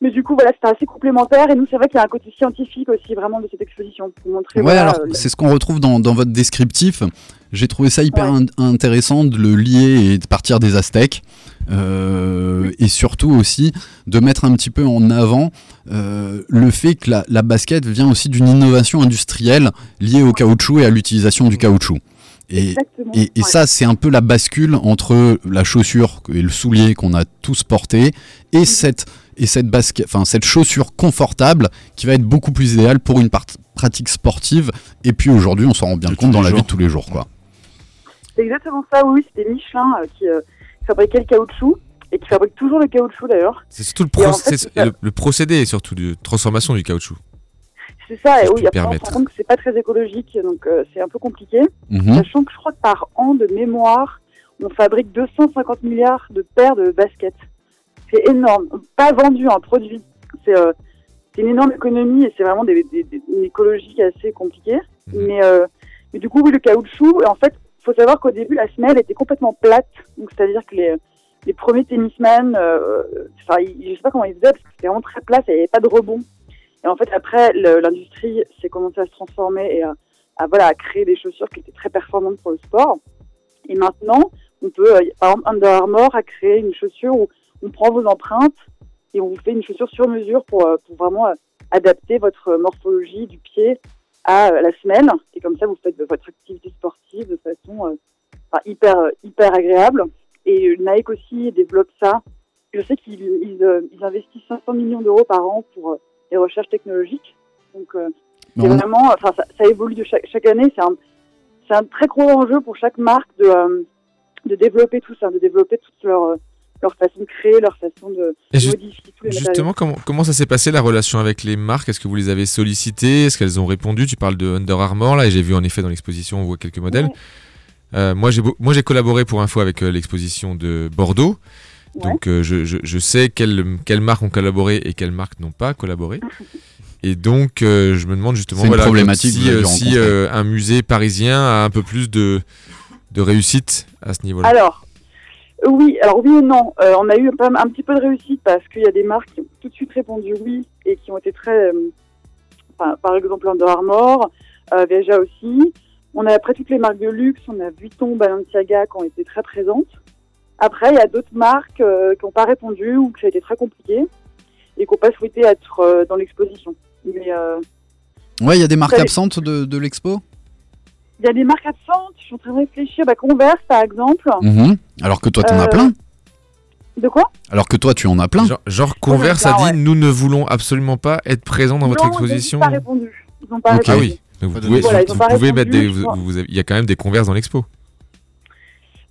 mais du coup voilà, c'était assez complémentaire et nous c'est vrai qu'il y a un côté scientifique aussi vraiment de cette exposition pour montrer. Ouais, voilà, alors euh, c'est ce qu'on retrouve dans, dans votre descriptif. J'ai trouvé ça hyper Ouais. in- intéressant de le lier et de partir des Aztèques. Euh, et surtout aussi de mettre un petit peu en avant euh, le fait que la, la basket vient aussi d'une innovation industrielle liée au caoutchouc et à l'utilisation du caoutchouc. Et, et, et Ouais. ça, c'est un peu la bascule entre la chaussure et le soulier qu'on a tous porté et cette et cette basket, enfin cette chaussure confortable qui va être beaucoup plus idéale pour une part- pratique sportive. Et puis aujourd'hui, on s'en rend bien De compte dans la vie de tous les jours, quoi. C'est exactement ça. Oui, c'était Michelin euh, qui, euh, fabriquait le caoutchouc et qui fabrique toujours le caoutchouc d'ailleurs. C'est surtout le, en proc- fait, ça. le, le procédé surtout de transformation du caoutchouc. C'est ça. Et oui, après on se rend compte que c'est pas très écologique, donc euh, c'est un peu compliqué. Mhm. Sachant que je crois que par an de mémoire, on fabrique 250 milliards de paires de baskets. C'est énorme. Pas vendu un produit. C'est euh, une énorme économie et c'est vraiment des, des- des- une écologie assez compliquée. Mhm. Mais, euh, mais du coup, oui, le caoutchouc, en fait, faut savoir qu'au début, la semelle était complètement plate. Donc, c'est-à-dire que les, premiers tennisman, euh, enfin, je sais pas comment ils faisaient parce que c'était vraiment très plat, il n'y avait pas de rebond. Et en fait, après, l'industrie s'est commencé à se transformer et à, voilà, à créer des chaussures qui étaient très performantes pour le sport. Et maintenant, on peut, euh, par exemple, Under Armour a créé une chaussure où on prend vos empreintes et on vous fait une chaussure sur mesure pour, euh, vraiment euh, adapter votre morphologie du pied à euh, la semelle. Et comme ça, vous faites votre activité sportive de façon euh, enfin, hyper, euh, hyper agréable. Et Nike aussi développe ça. Je sais qu'ils ils, euh, ils investissent 500 millions d'euros par an pour euh, les recherches technologiques. Donc, euh, c'est vraiment, enfin, ça, ça évolue de chaque, chaque année. C'est un, c'est un très gros enjeu pour chaque marque de, euh, de développer tout ça, de développer toute leur, euh, leur façon de créer, leur façon de ju- modifier tous les. Justement, comment, comment ça s'est passé la relation avec les marques? Est-ce que vous les avez sollicitées? Est-ce qu'elles ont répondu? Tu parles de Under Armour là, et j'ai vu en effet dans l'exposition, on voit quelques modèles. Ouais. Euh, moi, j'ai beau- moi, j'ai collaboré pour info avec euh, l'exposition de Bordeaux. Ouais. Donc, euh, je, je, je sais quelles, quelles marques ont collaboré et quelles marques n'ont pas collaboré. [laughs] Et donc, euh, je me demande justement voilà, problématique si, un musée parisien a un peu plus de, de réussite à ce niveau-là. Alors, oui, alors oui et non. Euh, on a eu quand même un petit peu de réussite parce qu'il y a des marques qui ont tout de suite répondu oui et qui ont été très, euh, enfin, par exemple Under Armour, euh, Veja aussi. On a après toutes les marques de luxe, on a Vuitton, Balenciaga qui ont été très présentes. Après, il y a d'autres marques euh, qui n'ont pas répondu ou que ça a été très compliqué et qui n'ont pas souhaité être dans l'exposition. Mais Ouais, il y a des marques absentes de, de l'expo? Il y a des marques absentes, je suis en train de réfléchir. Bah, Converse, par exemple. Mhm. Alors que toi, t'en as Euh, plein. De quoi? Alors que toi, tu en as plein. Genre, genre Converse a dit ouais. nous ne voulons absolument pas être présents dans votre exposition. Ils n'ont pas répondu. Ils n'ont pas Ok. Ah répondu. oui. Donc vous pouvez, Voilà, ils ont vous pas pouvez répondu, mettre des. je vous- vois. vous avez- Il y a quand même des Converse dans l'expo.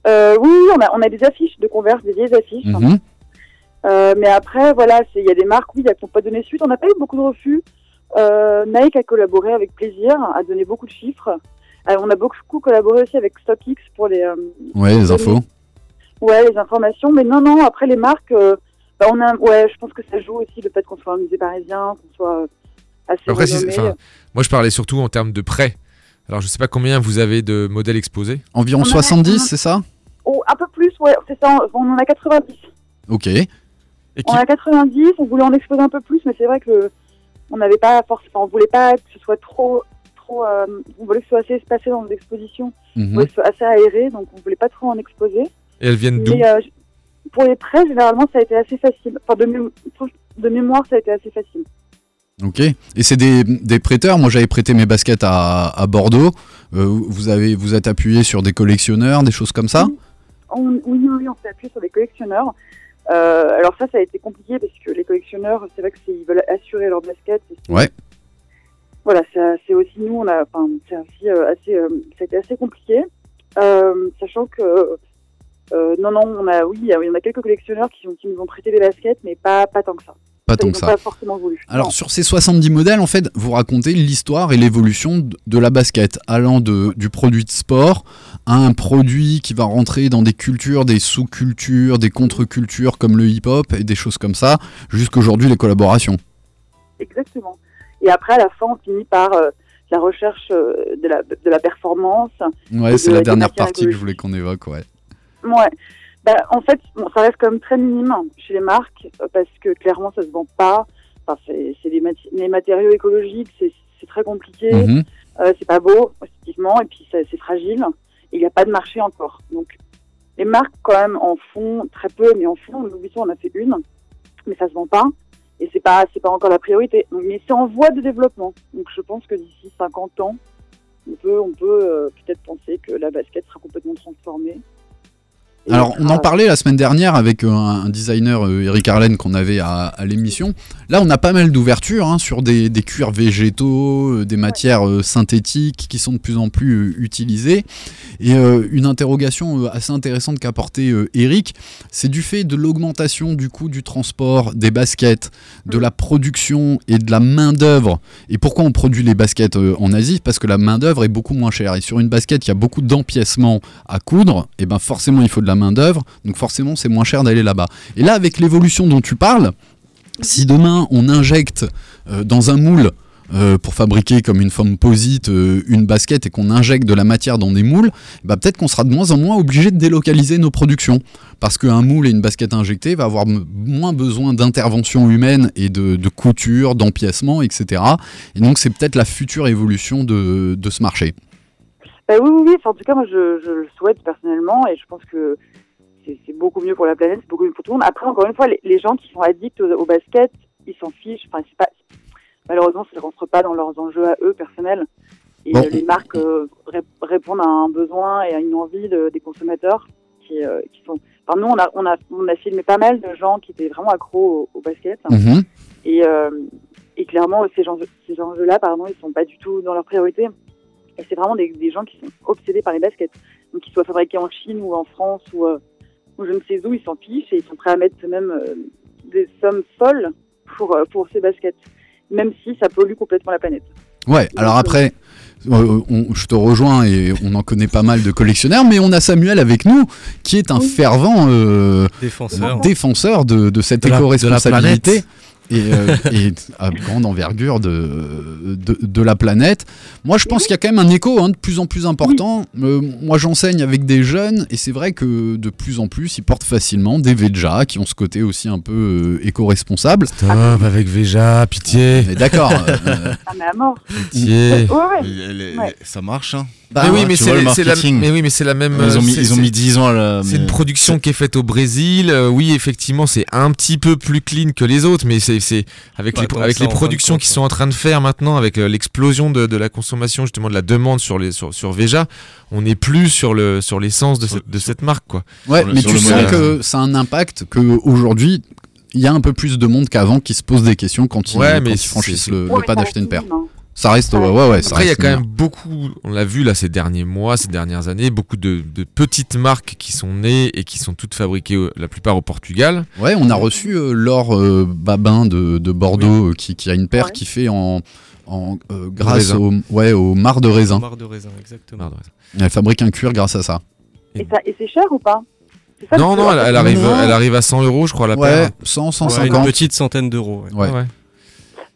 Euh, oui, on a, on a des affiches de Converse, des vieilles affiches. Mhm. Euh, mais après, voilà, il y a des marques, oui, qui n'ont pas donné suite. On n'a pas eu beaucoup de refus. Euh, Nike a collaboré avec plaisir, a donné beaucoup de chiffres. Euh, on a beaucoup collaboré aussi avec StockX pour les, euh, Ouais, les infos. ouais, les informations. Mais non, non, après les marques, euh, bah, on a, ouais, je pense que ça joue aussi le fait qu'on soit un musée parisien, qu'on soit assez Après, si- moi je parlais surtout en termes de prêt. Alors je sais pas combien vous avez de modèles exposés. Environ On en a- 70, on en a- c'est ça? Oh, un peu plus, ouais, c'est ça, on on en a 90. Ok. Et On qui- a 90, on voulait en exposer un peu plus, mais c'est vrai que on n'avait pas forcément, on voulait pas que ce soit trop, trop, euh, on voulait que ce soit assez espacé dans nos expositions, on Mhm. voulait que ce soit assez aéré, donc on voulait pas trop en exposer. Et elles viennent d'où? euh, pour les prêts, généralement, ça a été assez facile. Enfin, de, mé- de mémoire, ça a été assez facile. Ok. Et c'est des, des prêteurs? Moi, j'avais prêté mes baskets à, à Bordeaux. Euh, vous avez, vous êtes appuyé sur des collectionneurs, des choses comme ça? On, oui, oui, on s'est appuyé sur les collectionneurs. Euh, alors ça, ça a été compliqué parce que les collectionneurs, c'est vrai que ils veulent assurer leur basket. et c'est- Ouais. Voilà, c'est aussi nous, on a, enfin, c'est aussi euh, assez, euh, ça a été assez compliqué, Euh, sachant que euh, non, non, on a, oui, y a- quelques collectionneurs qui, ont- qui nous ont prêté des baskets, mais pas, pas tant que ça. Pas tant que ça. pas forcément voulu. Alors Non. sur ces 70 modèles, en fait, vous racontez l'histoire et l'évolution de- de la basket, allant de, du produit de sport à un produit qui va rentrer dans des cultures, des sous-cultures, des contre-cultures comme le hip-hop et des choses comme ça, jusqu'aujourd'hui les collaborations. Exactement. Et après, à la fin, on finit par euh, la recherche euh, de, la, de la performance. Ouais, c'est de- la dernière partie que je voulais qu'on évoque, ouais. Ouais. Bah, en fait, bon, ça reste quand même très minime chez les marques euh, parce que clairement, ça se vend pas. Enfin, c'est c'est des mati- les matériaux écologiques, c'est c'est très compliqué. Mhm. Euh, c'est pas beau esthétiquement et puis c'est fragile. Il n'y a pas de marché encore. Donc, les marques quand même en font très peu, mais en font. Nous, on a fait une, mais ça se vend pas. Et c'est pas, c'est pas encore la priorité. Mais c'est en voie de développement. Donc, je pense que d'ici 50 ans, on peut, on peut euh, peut-être penser que la basket sera complètement transformée. Alors, on en parlait la semaine dernière avec euh, un, designer, euh, Eric Arlen, qu'on avait à, à l'émission. Là, on a pas mal d'ouvertures hein, sur des, des cuirs végétaux, euh, des matières synthétiques qui sont de plus en plus utilisées. Et euh, une interrogation assez intéressante qu'a porté euh, Eric, c'est du fait de l'augmentation du coût du transport, des baskets, de la production et de la main-d'œuvre. Et pourquoi on produit les baskets en Asie? Parce que la main-d'œuvre est beaucoup moins chère. Et sur une basket, il y a beaucoup d'empiècements à coudre, et ben forcément, il faut de la main-d'œuvre. Donc forcément, c'est moins cher d'aller là-bas. Et là, avec l'évolution dont tu parles, si demain on injecte euh, dans un moule euh, pour fabriquer comme une composite euh, une basket et qu'on injecte de la matière dans des moules, bah, peut-être qu'on sera de moins en moins obligé de délocaliser nos productions. Parce qu'un moule et une basket injectée va avoir moins besoin d'intervention humaine et de, couture, d'empiècement, etc. Et donc c'est peut-être la future évolution de ce marché. Bah oui, oui, oui. Enfin, en tout cas, moi, je, je le souhaite personnellement et je pense que c'est beaucoup mieux pour la planète, c'est beaucoup mieux pour tout le monde. Après, encore une fois, les, les gens qui sont addicts au, au basket, ils s'en fichent. Enfin, pas, malheureusement, ça ne rentre pas dans leurs enjeux à eux personnels. Et Bon. les marques euh, ré- répondent à un besoin et à une envie de- des consommateurs qui, euh, qui sont. Enfin, nous, on a, on, a, on a filmé pas mal de gens qui étaient vraiment accros au, au basket. Mhm. Et, euh, et clairement, ces gens- ces enjeux-là, pardon, ils sont pas du tout dans leur priorité. Et c'est vraiment des, des gens qui sont obsédés par les baskets. Donc, qu'ils soient fabriqués en Chine ou en France ou, euh, ou je ne sais où, ils s'en fichent et ils sont prêts à mettre même euh, des sommes folles pour, euh, pour ces baskets. Même si ça pollue complètement la planète. Ouais, alors après, euh, on- je te rejoins et on en connaît pas mal de collectionneurs, mais on a Samuel avec nous qui est un fervent euh, Défenseur. défenseur de, de cette De la- de la éco-responsabilité. Et, euh, et à grande envergure de, de, de la planète. Moi, je pense qu'il y a quand même un écho hein, de plus en plus important. Euh, moi, j'enseigne avec des jeunes et c'est vrai que de plus en plus, ils portent facilement des Veja qui ont ce côté aussi un peu euh, éco-responsable. Stop avec Veja, pitié. Mais D'accord. euh, [laughs] Ah, mais à mort. Pitié. Ouais, ouais. Les- les- Ouais. Ça marche, hein. Bah, mais oui, mais vois, c'est la, marketing. mais oui, mais c'est la même. Ils ont mis, c'est- ils ont c'est- mis 10 ans à la. C'est une production qui est faite au Brésil. Euh, oui, effectivement, c'est un petit peu plus clean que les autres, mais c'est avec Pas les avec ça, productions compte, qu'ils sont en train de faire maintenant, avec euh, l'explosion de, de la consommation justement de la demande sur les sur, sur Veja, on n'est plus sur le sur l'essence de cette de cette marque quoi. Ouais, Sur mais sur tu sens modèle. que ça a un impact que aujourd'hui il y a un peu plus de monde qu'avant qui se pose des questions quand ils, Ouais, quand mais ils c'est- franchissent le, pas d'acheter une paire. Ça reste, Ouais. ouais, ouais, ouais, ça Après, il y a quand même beaucoup, on l'a vu là ces derniers mois, ces dernières années, beaucoup de, de petites marques qui sont nées et qui sont toutes fabriquées au- la plupart au Portugal. Ouais, on a reçu euh, Laure euh, Babin de, de Bordeaux euh, qui, qui a une paire Ouais. qui fait en, en euh, grâce au, ouais, au marc de raisin. Marc de raisin, exactement. Elle fabrique un cuir grâce à ça. Et, ça- et c'est cher ou pas? Ça, Non, non, elle, arrive, Non. elle arrive à 100 euros, je crois, la Ouais, paire. 100, Ouais, 150. une petite centaine d'euros. ouais. Ouais.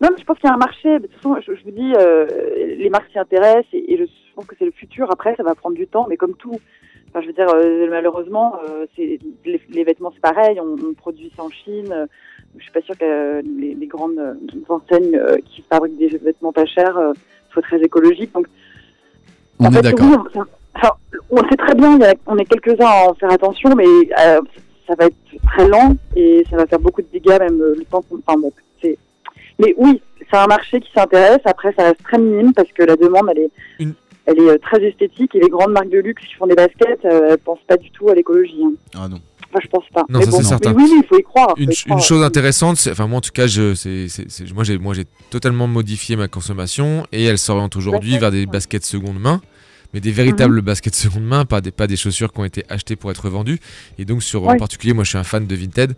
Non, mais je pense qu'il y a un marché. De toute façon, je, je vous dis, euh, les marques s'y intéressent et, et je pense que c'est le futur. Après, ça va prendre du temps, mais comme tout. Enfin, je veux dire, euh, malheureusement, euh, c'est les, les vêtements, c'est pareil. On, on produit ça en Chine. Euh, Je suis pas sûre que euh, les, les grandes euh, enseignes euh, qui fabriquent des vêtements pas chers euh, soient très écologiques. Donc, On en est d'accord. oui, on, enfin, on sait très bien, il y a- on est quelques-uns à en faire attention, mais euh, ça va être très lent et ça va faire beaucoup de dégâts, même le temps qu'on. Enfin bon. Mais oui, c'est un marché qui s'intéresse. Après, ça reste très minime parce que la demande, elle est, Une- elle est euh, très esthétique et les grandes marques de luxe qui font des baskets, euh, elles pensent pas du tout à l'écologie. hein. Ah non. Enfin, je pense pas. Non, mais ça, bon, c'est certain. Mais oui, oui, il faut y croire. Une, y ch- croire. une chose intéressante, c'est- enfin moi en tout cas, je, c'est, c'est- c'est- moi j'ai, moi j'ai totalement modifié ma consommation et elle s'oriente aujourd'hui vers des baskets seconde main, mais des véritables Mhm. baskets seconde main, pas des, pas des chaussures qui ont été achetées pour être vendues. Et donc sur en particulier, moi je suis un fan de Vinted.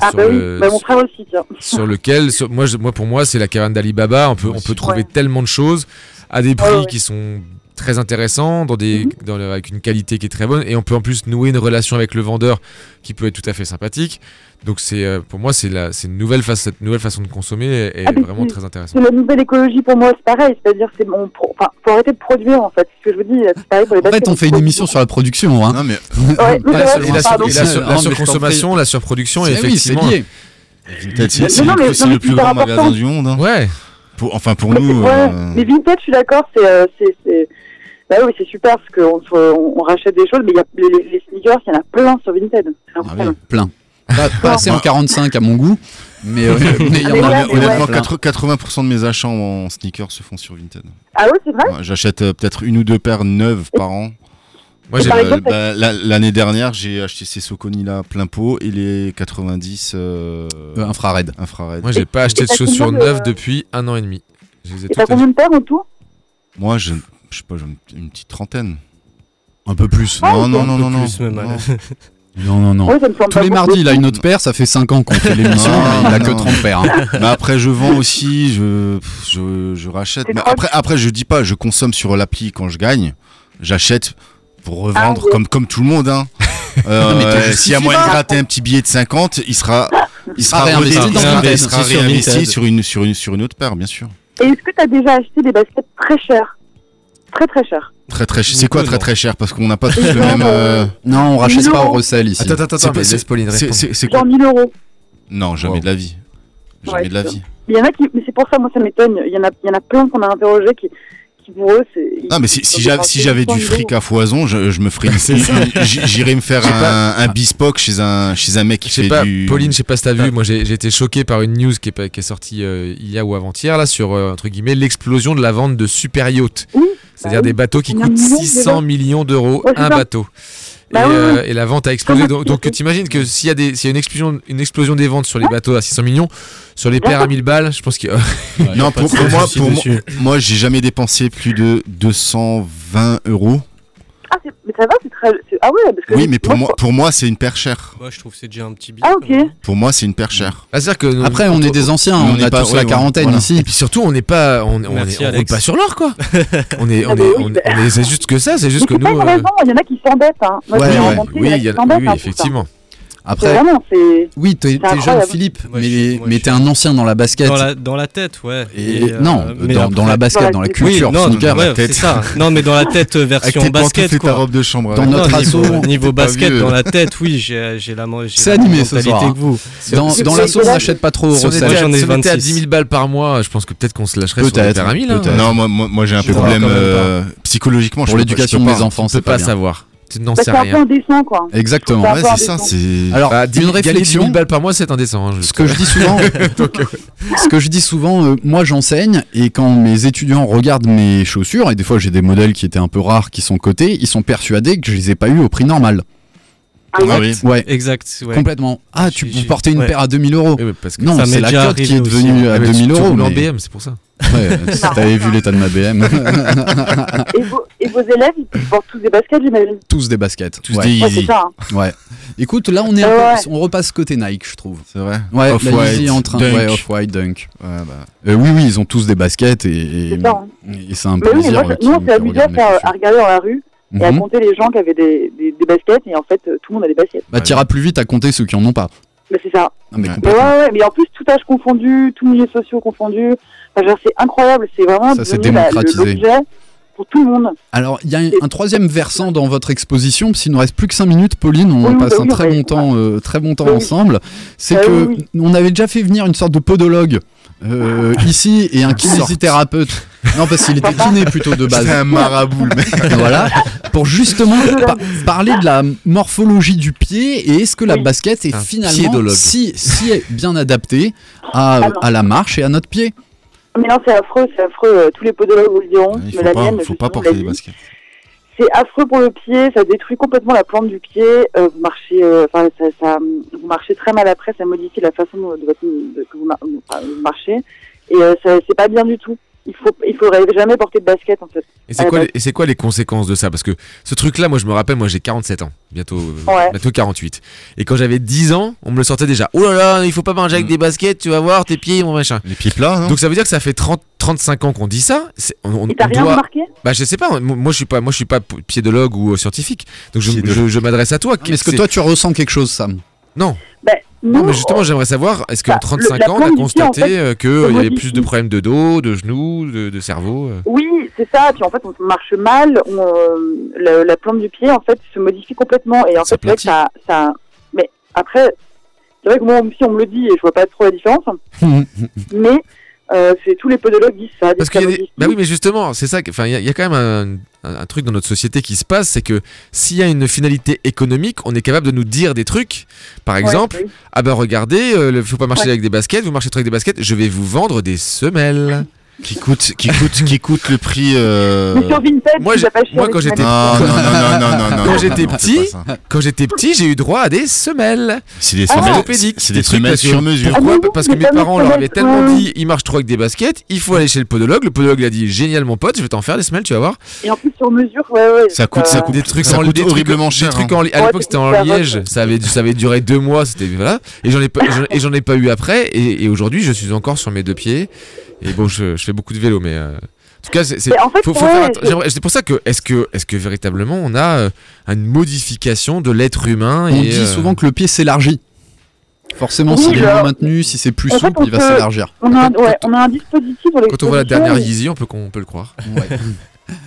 Ah sur bah le- bah, mon frère aussi, tiens. sur lequel, sur- moi, je- moi pour moi, c'est la caravane d'Alibaba. On peut, on peut trouver Ouais. tellement de choses à des prix Ouais, ouais. qui sont très intéressants, dans des, Mhm. dans le- avec une qualité qui est très bonne, et on peut en plus nouer une relation avec le vendeur qui peut être tout à fait sympathique. Donc c'est, euh, pour moi, c'est la, c'est une nouvelle façon, cette nouvelle façon de consommer est, est Ah, vraiment très intéressante. La nouvelle écologie pour moi, c'est pareil. C'est-à-dire, c'est mon, pro- enfin, faut arrêter de produire en fait. Ce que je vous dis, c'est pareil pour les En fait, on fait une émission sur la production. Hein. Non mais Ouais, mais Pas c'est seulement vrai, Et la, sur- pardon. et la sur- Non, la mais je t'en surconsommation, la surproduction, et C'est- oui, c'est effectivement. lié. C'est le plus- grand magasin du monde. hein. Ouais. Pour, enfin pour nous. ouais, euh, mais Vinted, je suis d'accord, c'est, euh, c'est, c'est, bah oui, c'est super parce qu'on on, on rachète des choses, mais il y a les, sneakers, il y en a plein sur Vinted. Ah. Plein. Pas, pas assez en 45 à mon goût, mais euh, [laughs] a Honnêtement, Plein. 80 80% de mes achats en sneakers se font sur Vinted. Ah ouais, c'est vrai. Ouais, J'achète euh, peut-être une ou deux paires neuves par an. Moi, Euh, bah, la- L'année dernière, j'ai acheté ces Soconi là plein pot et les 90 euh, Euh, infrared. infrared. moi, j'ai pas acheté et de chaussures neuves depuis un an et demi. Je les ai Et t'as combien de paires en tout? Moi, je, je sais pas, j'ai une- petite trentaine. Un peu plus. Ah, non, non, non, non, non. plus, même, Non. [laughs] Non, non. Ouais, Tous les mardis, il a une autre paire. Ça fait 5 ans qu'on fait [laughs] l'émission, il a non. que 30 paires. hein. [laughs] Mais après, je vends aussi, je, je, je rachète. Mais après, après, je dis pas, je consomme sur l'appli quand je gagne. J'achète pour revendre Ah, oui. comme, comme tout le monde. Hein. [laughs] Euh, a justifie moyen de gratter un petit billet de 50, il sera, il sera sera réinvesti redé- dans il sera- Vinted. il sera Sur réinvesti Vinted. sur une, sur, une, sur une autre paire, bien sûr. Et est-ce que t'as déjà acheté des baskets très chères? Très très chères. Très très cher. C'est quoi très très cher? Parce qu'on n'a pas tous le même. euh, euh, Non, on rachète Non. pas au recel ici. Attends, attends, c'est attends, c'est- quoi Genre 1000 euros. Non, jamais Wow. de la vie. Jamais Ouais, de la c'est vie. Il y en a qui, mais c'est pour ça, moi, ça m'étonne. Il y en a, il y en a plein qu'on a interrogés qui, qui pour eux, c'est. Non, mais si, si j'avais dépensé si j'avais 100 du 000 fric à foison, je, je me ferais [laughs] J'irais me faire un, un bespoke chez un, chez un mec qui Je sais fait pas, du. Pauline, je sais pas si t'as vu, moi j'ai été choqué par une news qui est, pas- qui est sortie euh, hier ou avant-hier là sur euh, entre guillemets l'explosion de la vente de super yachts. Oui, C'est-à-dire bah oui. des bateaux qui coûtent millions, 600 millions d'euros Ouais, un ça. bateau. Et, Bah oui, euh, et la vente a explosé. [laughs] Donc, donc c'est- t'imagines que s'il y a des s'il y a une explosion une explosion des ventes sur les bateaux à 600 millions, sur les paires à 1000 balles, je pense que [laughs] Non, pour, pas de pour moi, pour moi, moi, j'ai jamais dépensé plus de 220 euros. Ah, c'est- mais ça va, c'est très. Ah ouais, parce que. Oui, mais pour moi, pour moi, c'est une paire chère. Moi, je trouve que c'est déjà un petit billet. Ah, ok. Pour moi, c'est une paire chère. Ah, c'est-à-dire que Après, on est des anciens, on a pas- tous ouais, la quarantaine voilà. ici. et puis surtout, on n'est pas on, on, Merci, est, on roule Alex. pas sur l'or quoi. [laughs] on est on Ah, est on, on est c'est juste que ça, c'est juste que nous pas une euh, raison, il y en a qui s'embêtent. Hein. Moi, Ouais, j'ai ouais. rencontré, oui, il y en a il y qui a- s'embêtent. oui, hein, effectivement. Après, Vraiment, c'est. oui, t'es jeune. Philippe, Moi, mais, je mais t'es un ancien dans la basket. Dans la, dans la tête, ouais. Et, euh, non, mais dans, après- dans la basket, dans la culture, oui, non, sneaker. ouais, la tête. c'est ça. Non, mais dans la tête euh, [laughs] version basket, et ta quoi. robe de chambre. Dans ouais. notre assaut, niveau, basket, dans la tête, oui, j'ai j'ai la, C'est animé ce soir, que vous. Dans, l'assaut, on n'achète pas trop Si on était, recel. Moi, j'en à, ai si on était à 26. 10 000 balles par mois, je pense que peut-être qu'on se lâcherait sur les paires à 1000. hein. Non, moi, moi, moi, j'ai un problème euh, psychologiquement. Pour l'éducation des enfants, c'est pas savoir. N'en Bah, sais c'est un peu indécent, quoi. Exactement. Ouais, c'est ça. C'est. Alors, Bah, une 10 000 galer 10 réflexion. 000 balles par mois, c'est indécent. hein, je- Ce que je dis souvent, [laughs] Donc, euh, ce que je dis souvent, euh, moi j'enseigne et quand mes étudiants regardent mes chaussures et des fois j'ai des modèles qui étaient un peu rares qui sont cotés, ils sont persuadés que je les ai pas eu au prix normal. Ah, Ah oui. Ouais, Exact. ouais. complètement. Ah, tu vous portez une ouais. paire à 2000 euros. oui, mais parce que Non, c'est la cote qui est devenue ouais. à Ah, mais tu- 2000 tu euros. mais- BM, c'est pour ça. Ouais, [laughs] si t'avais vu l'état de ma BM. [laughs] Et, vos, et vos élèves, ils portent tous des baskets, j'imagine. Tous des baskets. Tous ouais. des Ouais, c'est Easy. ça. hein. ouais. Écoute, là on est Ouais, peu- ouais. on repasse côté Nike, je trouve. C'est vrai. Ouais, la Off-White, Yeezy en train Dunk. ouais, Off-White Dunk. Ouais, bah. Euh, oui, oui, ils ont tous des baskets et, et, C'est ça. hein. et c'est un Mais oui, mais plaisir. moi, nous, on s'est amusé à, à regarder dans la rue et à Mhm. compter les gens qui avaient des, des, des baskets, et en fait, euh, tout le monde a des baskets. Bah, t'iras plus vite à compter ceux qui en ont pas. Mais c'est ça. Non, mais Ouais. Mais ouais, ouais, en plus, tout âge confondu, tout milieu sociaux confondu. Enfin, c'est incroyable, c'est vraiment Ça s'est la- démocratisé. l'objet pour tout le monde. Alors, il y a un, un troisième versant dans votre exposition, parce qu'il nous reste plus que 5 minutes, Pauline, on Oui, passe un très oui. bon temps, euh, très bon temps oui. ensemble. C'est Bah que on avait déjà fait venir une sorte de podologue euh, ici et un kinésithérapeute. Non, parce qu'il était kiné plutôt de base. C'est un marabout, voilà, pour justement pa- parler de la morphologie du pied et est-ce que la Oui. basket est Un finalement si, si bien adaptée à la marche et à notre pied? Mais non, c'est affreux, c'est affreux. euh, Tous les podologues vous le diront. Il mais faut pas, mienne, faut pas porter des baskets. C'est affreux pour le pied, ça détruit complètement la plante du pied. euh, vous marchez, euh, enfin, ça, ça, vous marchez très mal après, ça modifie la façon de, de votre, de- que vous, marchez, et euh, ça, c'est pas bien du tout. Il faut, il faudrait jamais porter de basket en fait. Et c'est Ah, quoi, les- et c'est quoi les conséquences de ça? Parce que ce truc-là, moi je me rappelle, moi j'ai 47 ans, bientôt, euh, Ouais. bientôt 48. Et quand j'avais 10 ans, on me le sortait déjà. Oh là là, il faut pas manger avec Mm. des baskets, tu vas voir, tes pieds, mon machin. Les pieds plats, non? Donc ça veut dire que ça fait 30, 35 ans qu'on dit ça. C'est- On, on- Et t'as on rien doit- remarqué? Bah je sais pas, moi je suis pas, moi je suis pas piédologue ou euh, scientifique. Donc je, Piédologue. je, je m'adresse à toi. Est-ce que toi tu ressens quelque chose, Sam? Non, ben, non, mais justement j'aimerais savoir, est-ce qu'en Bah, 35 le- la ans on a en constaté fait, euh, qu'il y avait plus de problèmes de dos, de genoux, de, de cerveau euh Oui, c'est ça. Puis en fait, on marche mal. On, euh, la, la plante du pied, en fait, se modifie complètement. Et en fait, c'est vrai que ça, ça. Mais après, c'est vrai que moi aussi, on me le dit et je vois pas trop la différence. [laughs] mais euh, c'est tous les podologues disent ça. disent Parce que ça qu'il y a des... modifie. Bah oui, mais justement, c'est ça. Enfin, il y, a- il y a quand même un, un- un truc dans notre société qui se passe, c'est que s'il y a une finalité économique, on est capable de nous dire des trucs. Par Ouais, exemple, oui. ah ben regardez, euh, le- faut pas marcher Ouais. avec des baskets, vous marchez trop avec des baskets, je vais vous vendre des semelles. Qui coûte, qui coûte, qui coûte le prix. euh, Mais sur Vinted, moi, tu pas quand j'étais- Non, manette. non, non, non, non, non, non. Quand non, j'étais non, petit. Quand j'étais petit, j'ai eu droit à des semelles. c'est des semelles, orthopédiques. c'est des Des trucs semelles sur mesure. Pourquoi Ah, Parce que mes parents leur avaient va tellement dit, ils marchent trop avec des baskets, il faut aller chez le podologue. Le podologue l'a dit, génial mon pote, je vais t'en faire des semelles, tu vas voir. Et en plus, sur mesure, ouais, ouais. Ça coûte, ça coûte, Des trucs ça coûte des trucs- horriblement cher. trucs hein. à l'époque c'était en liège, ça avait, ça avait duré deux mois, c'était voilà. Et j'en ai pas, et j'en- ai pas eu après. Et aujourd'hui, je suis encore sur mes deux pieds. Et bon, je, je fais beaucoup de vélo, mais euh, en tout cas, c'est, en fait, faut, faut ouais, faire atten- c'est- j'aimerais- C'est pour ça que est-ce que, est-ce que véritablement on a euh, une modification de l'être humain On et, dit euh, souvent que le pied s'élargit. Forcément, Oui, s'il est alors, bien maintenu, si c'est plus en souple, il va s'élargir. On a, un, ouais, on a un dispositif quand on voit la dernière Yeezy, on peut, qu'on- on peut le croire. [laughs] Ouais.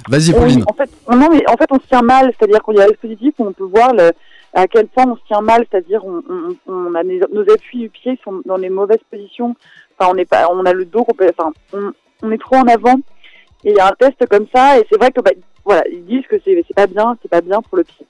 Vas-y, Oui, Pauline. en fait, on, non, mais en fait, on se tient mal, c'est-à-dire qu'il y a un dispositif où on peut voir le, à quel point on se tient mal, c'est-à-dire on, on, on a nos appuis du pied sont dans les mauvaises positions. Enfin, on est pas, on a le dos complet, enfin, on, on est trop en avant. Et il y a un test comme ça, et c'est vrai que bah, voilà, ils disent que c'est c'est pas bien, c'est pas bien pour le pied.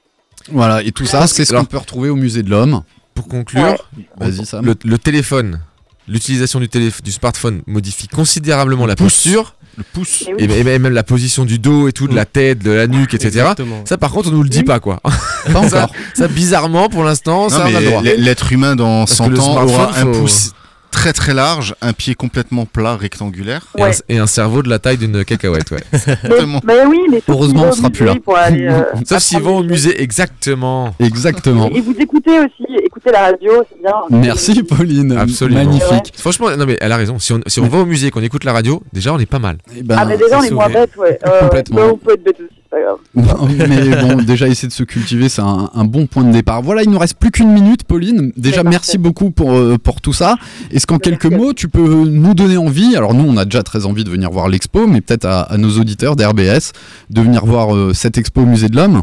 Voilà, et tout ça, c'est ce qu'on peut retrouver au musée de l'homme. Pour conclure, Ouais. Vas-y, Sam. le, le téléphone, l'utilisation du, télé- du smartphone modifie considérablement la posture Le pouce. Et oui. et, et même la position du dos et tout, de la tête, de la nuque, etc. Exactement. Ça, par contre, on nous le dit Oui. pas, quoi. Pas [laughs] ça, encore. ça, bizarrement, pour l'instant, ça, on a le mais droit. l- l'être humain dans Parce 100 que le ans aura un faut- pouce très très large, un pied complètement plat, rectangulaire. Et, un, Ouais. et un cerveau de la taille d'une cacahuète, ouais. Mais, Vraiment. mais oui, mais sauf Heureusement, s'ils on vont sera au plus musée là. Aller, euh, [laughs] Sauf s'ils vont au musée, exactement. Exactement. Et, et vous écoutez aussi, écoutez la radio, c'est bien. Merci, Pauline. Absolument. Magnifique. Franchement, non mais elle a raison. Si on, si on va au musée et qu'on écoute la radio, déjà on est pas mal. Eh ben, Ah, mais déjà, on est moins bêtes, ouais. [laughs] Euh, Complètement. ouais, on peut être bête aussi, pas grave. Non, mais bon, [laughs] déjà essayer de se cultiver, c'est un, un bon point de départ. Voilà, il nous reste plus qu'une minute, Pauline. Déjà, merci beaucoup pour, euh, pour tout ça. Est-ce qu'en quelques mots, tu peux nous donner envie? Alors, nous, on a déjà très envie de venir voir l'expo, mais peut-être à, à nos auditeurs d'RBS de venir voir euh, cette expo au Musée de l'Homme.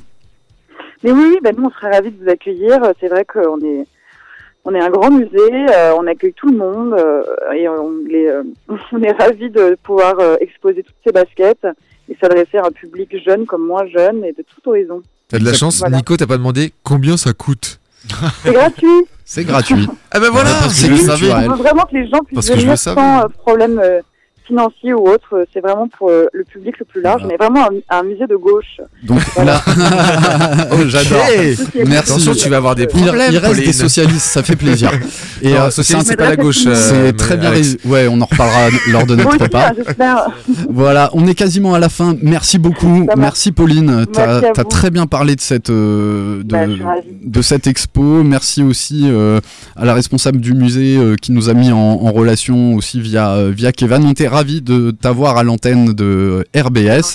Mais oui, oui, bah nous on serait ravis de vous accueillir. C'est vrai qu'on est, on est un grand musée, euh, on accueille tout le monde euh, et on, est, euh, [laughs] on est ravis de pouvoir exposer toutes ces baskets et s'adresser à un public jeune comme moi jeune et de tout horizon. T'as de la chance, Voilà. Nico, t'as pas demandé combien ça coûte. C'est gratuit. C'est gratuit. [laughs] Ah ben voilà, que c'est je le cool. savais. On veut vraiment que les gens puissent que je venir sans euh, problème euh, financier ou autre. Euh, C'est vraiment pour euh, le public le plus large, Voilà. mais vraiment un, un musée de gauche. Donc là, [laughs] oh, j'adore. Merci. Attention, tu vas avoir des problèmes. il reste Pauline. des socialistes, ça fait plaisir. [laughs] Et euh, socialiste, c'est pas la gauche. c'est euh, très bien. Alex. Ouais, on en reparlera lors de notre repas. hein, j'espère. [laughs] Voilà, on est quasiment à la fin. Merci beaucoup. Merci Pauline. T'as vous. très bien parlé de cette, euh, Bah, de, cette expo. Merci aussi euh, à la responsable du musée euh, qui nous a mis en, en relation aussi via, euh, via Kevin. On ravis de t'avoir à l'antenne de RBS.